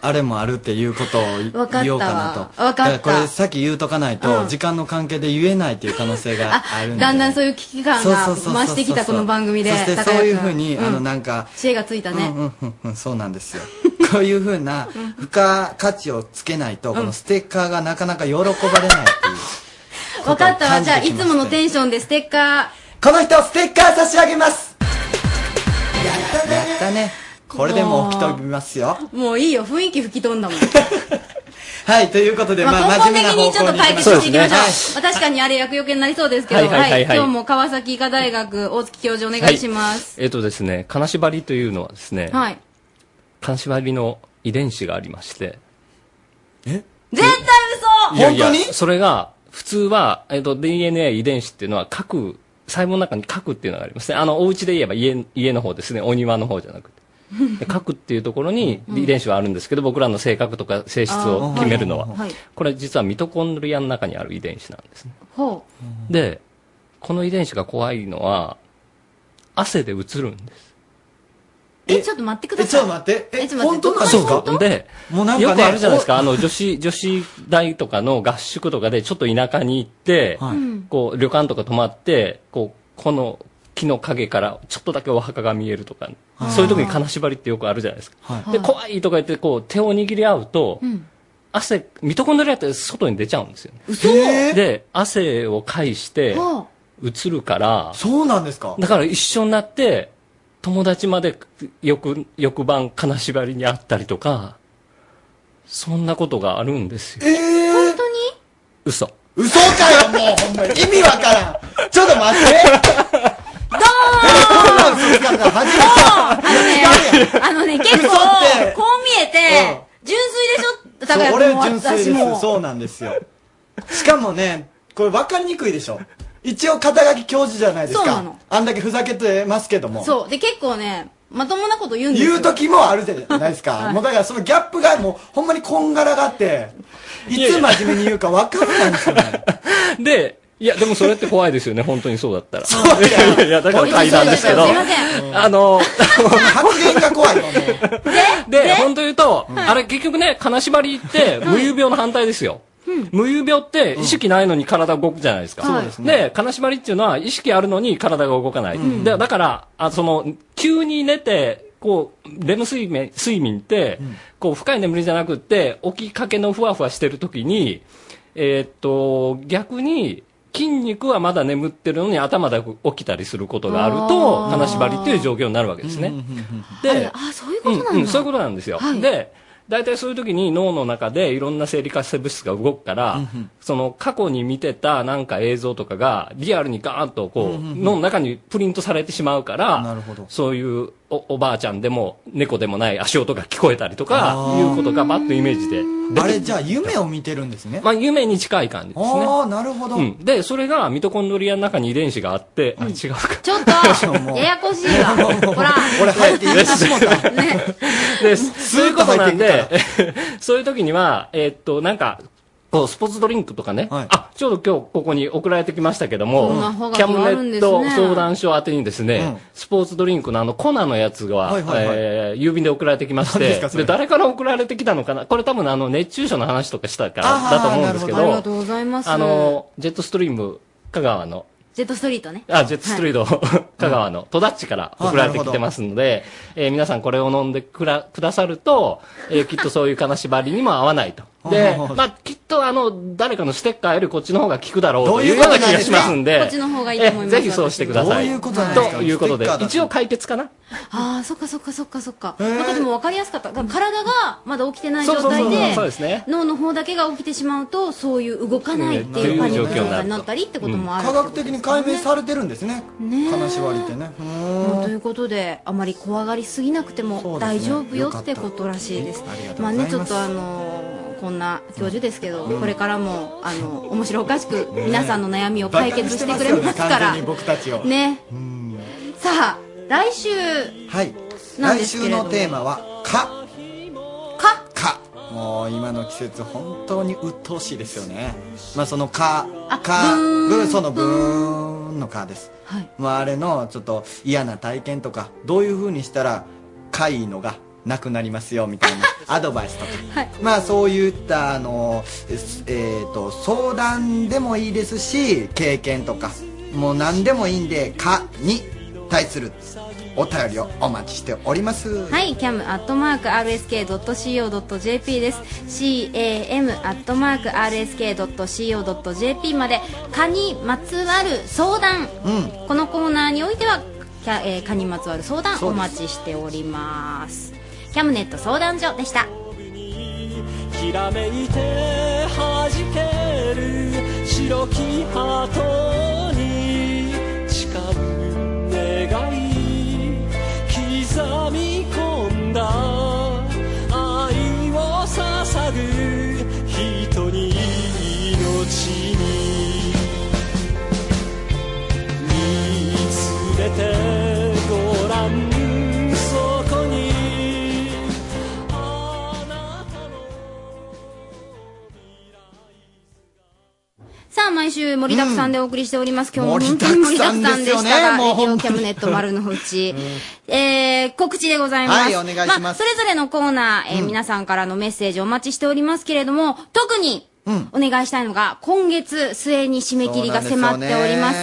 あれもあるっていうことをわかったわ言おうかなと。わかっただらこれさっき言うとかないと、うん。時間の関係で言えないっていう可能性があるんでだんだんそういう危機感がそうそうそうそう増してきたこの番組でそしてそういうふうに、ん。あのなんか知恵がついたね、うんうんうんうんそうなんですよ こういうふうな付加価値をつけないと、このステッカーがなかなか喜ばれないっていう。分かったわ。じゃあいつものテンションでステッカこの人ステッカー差し上げます。やったね。これでもう吹き飛びますよ。ーもういいよ。雰囲気吹き飛んだもん。はいということで、まあ、根本的にちょっと解決していきましょう。確かにあれ厄除けになりそうですけど、はいはいはいはい。今日も川崎医科大学大月教授お願いします。えっ、とですね、金縛りというのはですね、はい。金縛りの遺伝子がありまして、絶対嘘いやいやそれが、普通は、えっ、と、DNA 遺伝子っていうのは核、細胞の中に核っていうのがありますね。あの、お家で言えば家、家の方ですね、お庭の方じゃなくて。で核っていうところに遺伝子はあるんですけど、僕らの性格とか性質を決めるのは、はい。これ実はミトコンドリアの中にある遺伝子なんですね。ほで、この遺伝子が怖いのは、汗で移るんです。う。え、ちょっと待ってください。ちょっと待って。え、ちょっと待って。本当なんですかそうで、もうなんかねよくあるじゃないですか、あの、女子、女子大とかの合宿とかで、ちょっと田舎に行って、はいこう、旅館とか泊まって、こう、この木の陰からちょっとだけお墓が見えるとか、はいそういう時に金縛りってよくあるじゃないですか。はいで、怖いとか言って、こう、手を握り合うと、うん。汗、ミトコンドリアって外に出ちゃうんですよね。嘘で、汗を介して、は移るから、そうなんですか？だから一緒になって、友達まで翌、翌晩金縛りにあったりとか、そんなことがあるんですよ。えー、本当に？嘘。嘘かよもうほんまに。意味わからん。ちょっと待って。どこんなん嘘つかんから初めてあの？ね、あのね、結構、こう見えて、純粋でしょ？だからそう俺純粋ですそうなんですよ。しかもねこれ分かりにくいでしょ一応肩書き教授じゃないですか。そうなの。あんだけふざけてますけども。そう。で、結構ね、まともなこと言うんですよ。言う時もあるじゃないですか、はい。もうだからそのギャップがもうほんまにこんがらがっていつ真面目に言うか分からないんですよね。で、いや、でもそれって怖いですよね、本当にそうだったら。いやいやいや、だから階段ですけど。すいません。あの、発言が怖い。ので、本当言うと、あれ結局ね、金縛りって、無遊病の反対ですよ。無遊病って意識ないのに体動くじゃないですか。ですね。で、金縛りっていうのは意識あるのに体が動かない。でだから、あその、急に寝て、こう、レム睡眠、睡眠って、こう、深い眠りじゃなくって、起きかけのふわふわしてる時に、えーっと、逆に、筋肉はまだ眠ってるのに頭だけ起きたりすることがあると、金縛りっていう状況になるわけですね。で、あ、そういうことなんそういうことなんですよ。はい。で、大体そういう時に脳の中でいろんな生理活性物質が動くから、その過去に見てたなんか映像とかがリアルにガーンとこう、の中にプリントされてしまうから、なるほど。そういうおおばあちゃんでも猫でもない足音が聞こえたりとかいうことがバッとイメージで。あれじゃあ夢を見てるんですね。まあ夢に近い感じですね。ああなるほど、うん、で、それがミトコンドリアの中に遺伝子があって、あ、違うか。ちょっと、ややこしいわ。ほら。俺入って言しもたで、そういうことなんで、そういう時には、えーっと、なんか、こうスポーツドリンクとかね、あ、ちょうど今日ここに送られてきましたけども、キキャムネット相談所宛てにですね、うん。スポーツドリンクのあの粉のやつが、はいはいはい。えー郵便で送られてきまして何ですかそれ？で、誰から送られてきたのかな？これ多分あの熱中症の話とかしたからだと思うんですけど、ありがとうございます。あの、ジェットストリーム香川のジェットストリートね。あ、ジェットストリート、香川の戸田っちから送られてきてますので、えー皆さんこれを飲んでくらくださると、えーきっとそういう金縛りにも合わないと。で、まあ、きっとあの、誰かのステッカーよりこっちの方が効くだろうどういううといような気がことなんで。すかしますんで、こっちの方がいいと思います。えーぜひそうしてください。どういうことなんですか？ということで一応解決かな？ああ、そっかそっかそっかそっか。なんかでも分かりやすかった。体がまだ起きてない状態で。脳の方だけが起きてしまうと、そういう動かないっていうパニック状態になったりってこともある。科学的に解明されてるんですね。ねえ。金縛りってね。ということであまり怖がりすぎなくても大丈夫よってことらしいです。まあねちょっとあのーこんな教授ですけど、これからもあの面白おかしく皆さんの悩みを解決してくれますから。完全に僕たちを。ね。さあ来週はい。来なんですけれども。週のテーマは「か」「か」もう今の季節本当に鬱陶しいですよね。まあその「か」「か」そのブーンの「か」です。はい。まああれのちょっと嫌な体験とかどういう風にしたらかいのがなくなりますよみたいな アドバイスとかはいまあそういったあのええーと相談でもいいですし経験とかもう何でもいいんで「か」に対するお便りをお待ちしておりますはい、cam.rsk.co.jp です。cam.rsk.co.jp まで、蚊にまつわる相談。このコーナーにおいては、キャえー蚊にまつわる相談お待ちしております。キャムネット相談所でした。きらめいて弾ける白きハートに誓う願い刻み込んだ愛を捧ぐ人に命に見つめてさあ、毎週盛りだくさんでお送りしております。今日も本当に盛りだくさんでしたが、レディオキャムネット丸の内。えー、告知でございます。はいお願いしますあ、それぞれのコーナー、えーうん皆さんからのメッセージお待ちしておりますけれども、特に、お願いしたいのが、今月末に締め切りが迫っております。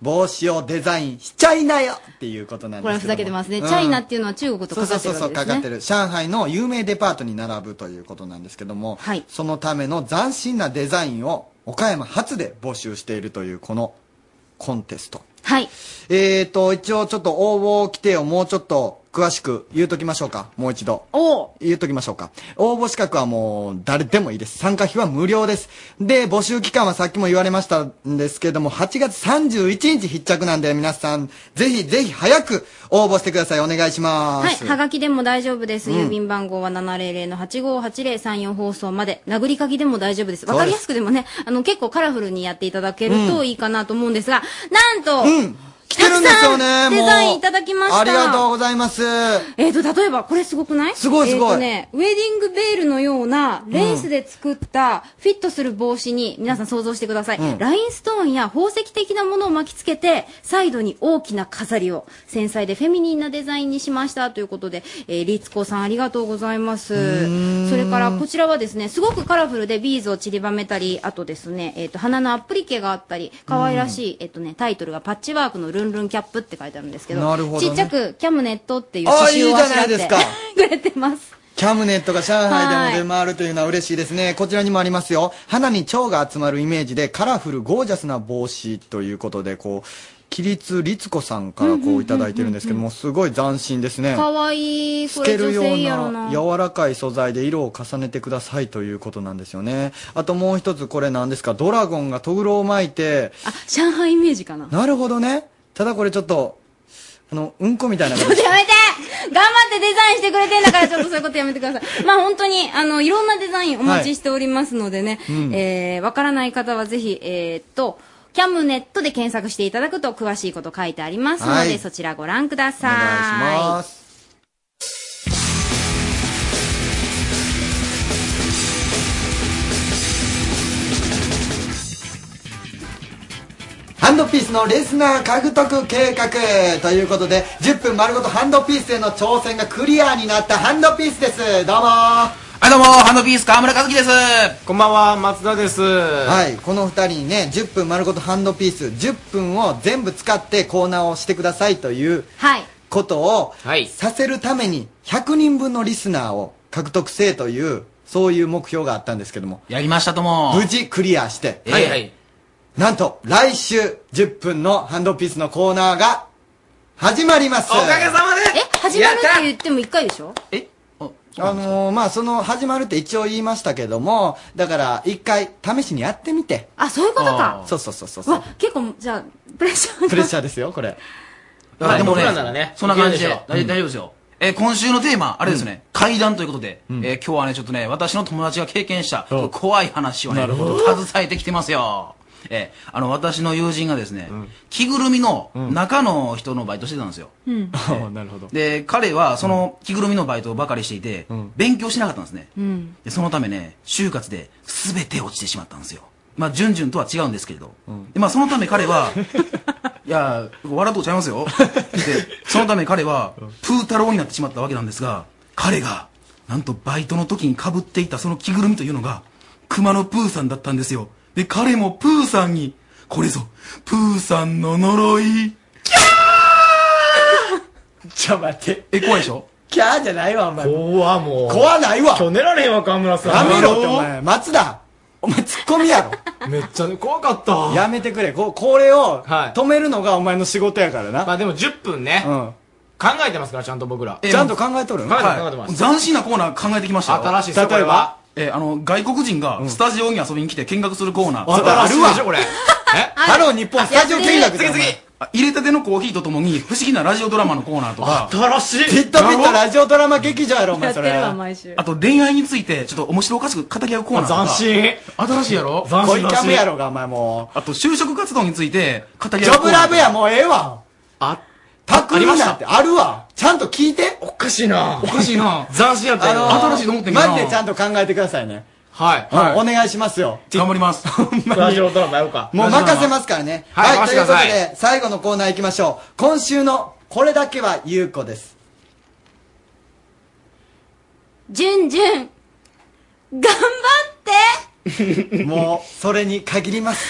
帽子をデザインしちゃいなよっていうことなんですけこれはふざけてますね。うんチャイナっていうのは中国とかかってそうそうそうそうるわけですね。かかってる上海の有名デパートに並ぶということなんですけども、そのための斬新なデザインを岡山初で募集しているというこのコンテスト。はい。えーと一応ちょっと応募規定をもうちょっと詳しく言うときましょうか。もう一度。言うときましょうか。応募資格はもう誰でもいいです。参加費は無料です。で募集期間はさっきも言われましたんですけども8月31日必着なんで皆さんぜひぜひ早く応募してください。お願いします。はい。はがきでも大丈夫です。うん。郵便番号は700-858034放送まで。殴り書きでも大丈夫です。わかりやすくでもね、あの、結構カラフルにやっていただけるといいかなと思うんですが、なんと、来てるるんですよねデザインいただきましたありがとうございます。えーと、例えば、これすごくない？すごいすごいえーとね、ウェディングベールのような、レースで作った、フィットする帽子に、皆さん想像してください。うんラインストーンや宝石的なものを巻きつけて、サイドに大きな飾りを、繊細でフェミニンなデザインにしました。ということで、えー、リツコさんありがとうございます。それから、こちらはですね、すごくカラフルでビーズを散りばめたり、あとですね、えっ、と、花のアプリケがあったり、可愛らしい、えっ、とね、タイトルがパッチワークのルンルンキャップって書いてあるんですけど、なるほどねちっちゃく Camnet っていうあ刺繍をあしらっていいじゃないですか くれてます。キャムネットが上海でも出回るというのは嬉しいですね。こちらにもありますよ。花に蝶が集まるイメージでカラフル、ゴージャスな帽子ということで、こう、起立律子さんからこういただいてるんですけども、すごい斬新ですね。かわいい。これ女透けるよ性やろな。うな柔らかい素材で色を重ねてくださいということなんですよね。あともう一つこれ何ですかドラゴンがトグロを巻いて、あ、上海イメージかな。なるほどね。ただこれちょっと、あの、うんこみたいなちょっとやめて頑張ってデザインしてくれてんだからちょっとそういうことやめてください。まあ本当に、あの、いろんなデザインお待ちしておりますのでね、はいうんえー、わからない方はぜひ、えーっと、キャムネットで検索していただくと詳しいこと書いてありますので、はいそちらご覧ください。お願いします。ハンドピースのリスナー獲得計画ということで、10分丸ごとハンドピースへの挑戦がクリアになったハンドピースです。どうもはい、どうも、ハンドピース川村和樹です。こんばんは、松田です。はい、この二人にね、10分丸ごとハンドピース、10分を全部使ってコーナーをしてくださいというはい。ことをさせるために100人分のリスナーを獲得せえという、そういう目標があったんですけども。やりましたとも。無事クリアして。はいはい。なんと、来週10分のハンドピースのコーナーが始まります。おかげさまでえ、始まるって言っても1回でしょ？あのー、まあ、その、始まるって一応言いましたけども、だから、一回、試しにやってみて。あ、そういうことか。そうそうそうそうそうわ。、結構、じゃあ、プレッシャーがプレッシャーですよ、これ。あでもね僕らならねそんな感じで大大丈夫ですよ。えー今週のテーマ、あれですね、階段ということで、えー今日はね、ちょっとね、私の友達が経験した、怖い話をね、携えてきてますよ。えーあの、私の友人がですね、着ぐるみの中の人のバイトしてたんですよ。うん。なるほど。で、彼はその着ぐるみのバイトばかりしていて、勉強しなかったんですね。うん。でそのためね、就活で全て落ちてしまったんですよ。まあ、順々とは違うんですけれど。でまあ、そのため彼は、いや、笑うとちゃいますよ。で、そのため彼は、プー太郎になってしまったわけなんですが、彼が、なんとバイトの時に被っていたその着ぐるみというのが、熊野プーさんだったんですよ。で、彼もプーさんに、これぞ、プーさんの呪い。ちょ、待って。え、怖いでしょ？キャーじゃないわ、お前。怖もう。怖ないわ今日寝られへんわ、河村さん。やめろって、お前。松田お前、ツッコミやろ。めっちゃ怖かった。やめてくれ。ここれを、止めるのがお前の仕事やからな。まあでも10分ね。うん。考えてますから、ちゃんと僕ら。ちゃんと考えとる考えてます考えてます斬新なコーナー考えてきましたよ。新しいですよこれはえーあの、外国人がスタジオに遊びに来て見学するコーナー。あ新しいでしょこれ。え？ハロー日本スタジオ見学次々。あ入れたてのコーヒーとともに不思議なラジオドラマのコーナーとか。新しいピットピットラジオドラマ劇場やろ、お前それ。毎週。あと恋愛についてちょっと面白おかしく語り合うコーナーとか。斬新新しいやろ恋キャムやろが、お前もあと就職活動について語う。り合うコーナージョブラブや、もうええわ。あ、タクリなんてあるわ。ちゃんと聞いて。おかしいなおかしいな 斬新やったよ。ー新しいと思ってんけどなマジでちゃんと考えてくださいね。はい。うんお願いしますよ。頑張ります。ラジオドラマやろうか。もう任せますからね。はいということで、最後のコーナー行きましょう。今週のこれだけは優子です。じゅんじゅん、頑張って もう、それに限ります。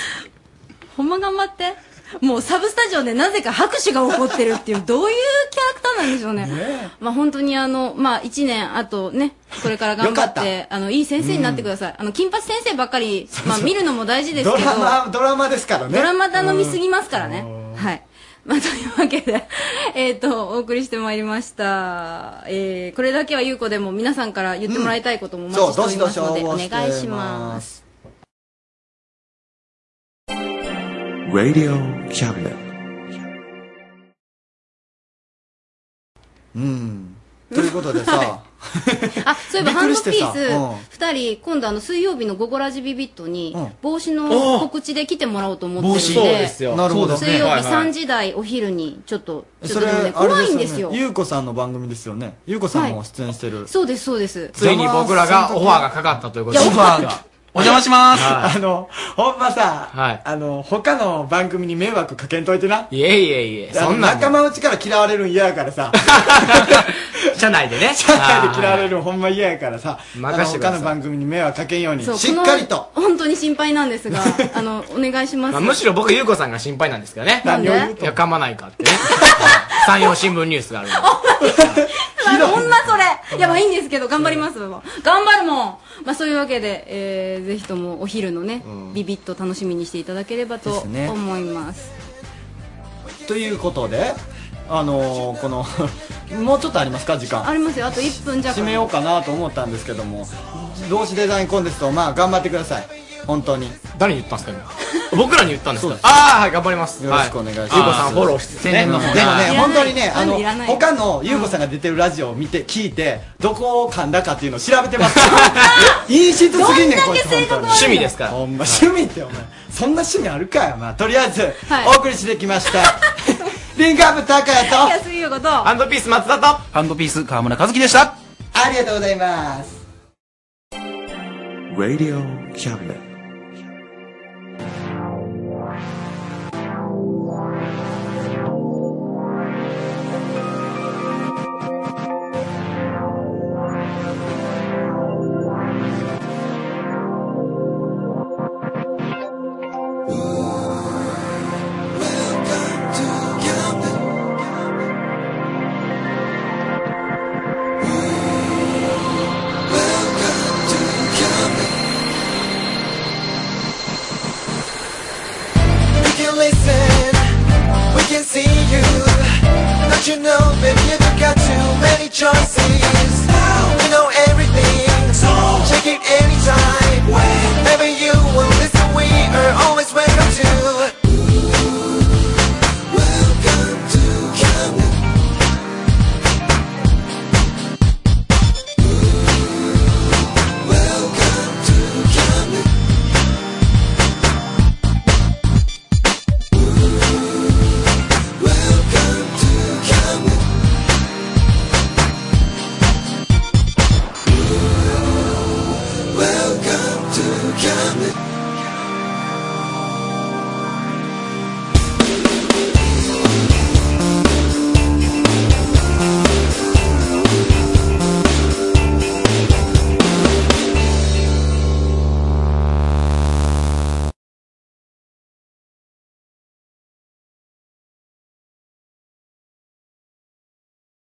ほんま頑張って。もうサブスタジオでなぜか拍手が起こってるっていう、どういうキャラクターなんでしょうね。まあ本当にあの、まあ一年、あとね、これから頑張って、あの、いい先生になってください。あの、金八先生ばっかり、まあ見るのも大事ですドけど、ラマ、ドラマですからね。ドラマ頼みすぎますからね。はい。まあ、というわけで、えっ、と、お送りしてまいりました。えー、これだけは優子でも皆さんから言ってもらいたいこともお待ちしておりますので、お願いします。Radio Cabinet. うん。ということでさ、あ、そういえばハンドピーうんス、二人、今度あの、水曜日の午後ラジビビットにうん、帽子おのー告知で来てもらおうと思ってるんで、帽子そうですよなるほどね水曜日はいはい3時台お昼に、ちょっと、ちょっそれ、と怖いんですよ。ゆうこさんの番組ですよね。ゆうこさんも出演してる。そうです、そうです。ついに僕らがオファーがかかったということでオファーがお邪魔しますあの、ほんまさ、はいあの、他の番組に迷惑かけんといてな。いえいえいえ、そんな仲間内から嫌われるん嫌やからさ。社内でね。社内で嫌われるんほんま嫌やからさ。任して他の番組に迷惑かけんように、しっかりと。本当に心配なんですが、あの、お願いします。まあ、むしろ僕、ゆうこさんが心配なんですけどね。何を言ういや、噛まないかってね。山陽新聞ニュースがあるんで。そんなそれいや、まあいいんですけど、頑張りますわ。頑張るもんまあそういうわけで、えー、ぜひともお昼のね、ビビッと楽しみにしていただければと思います。ということで、あのーこの、もうちょっとありますか、時間。ありますよ、あと1分弱。締めようかなと思ったんですけども、同志デザインコンテスト、まあ頑張ってください。本当に。誰に言ったんですか、今？僕らに言ったんですか？ああ、はい、頑張ります。よろしくお願いします。ゆうこさんフォローしつつね。でもね、はい本当にね、あの他のゆうこさんが出てるラジオを見て、聞いて、どこを噛んだかっていうのを調べてます。いい質すぎんねん、こいつ、本当に。趣味ですから。ほんま、趣味ってお前、そんな趣味あるかよ、まあ、とりあえず、はいお送りしてきました。リンクアップ高谷と、安いよこと。ハンドピース松田と、ハンドピース川村和樹でした。ありがとうございます。Radio Cabinet.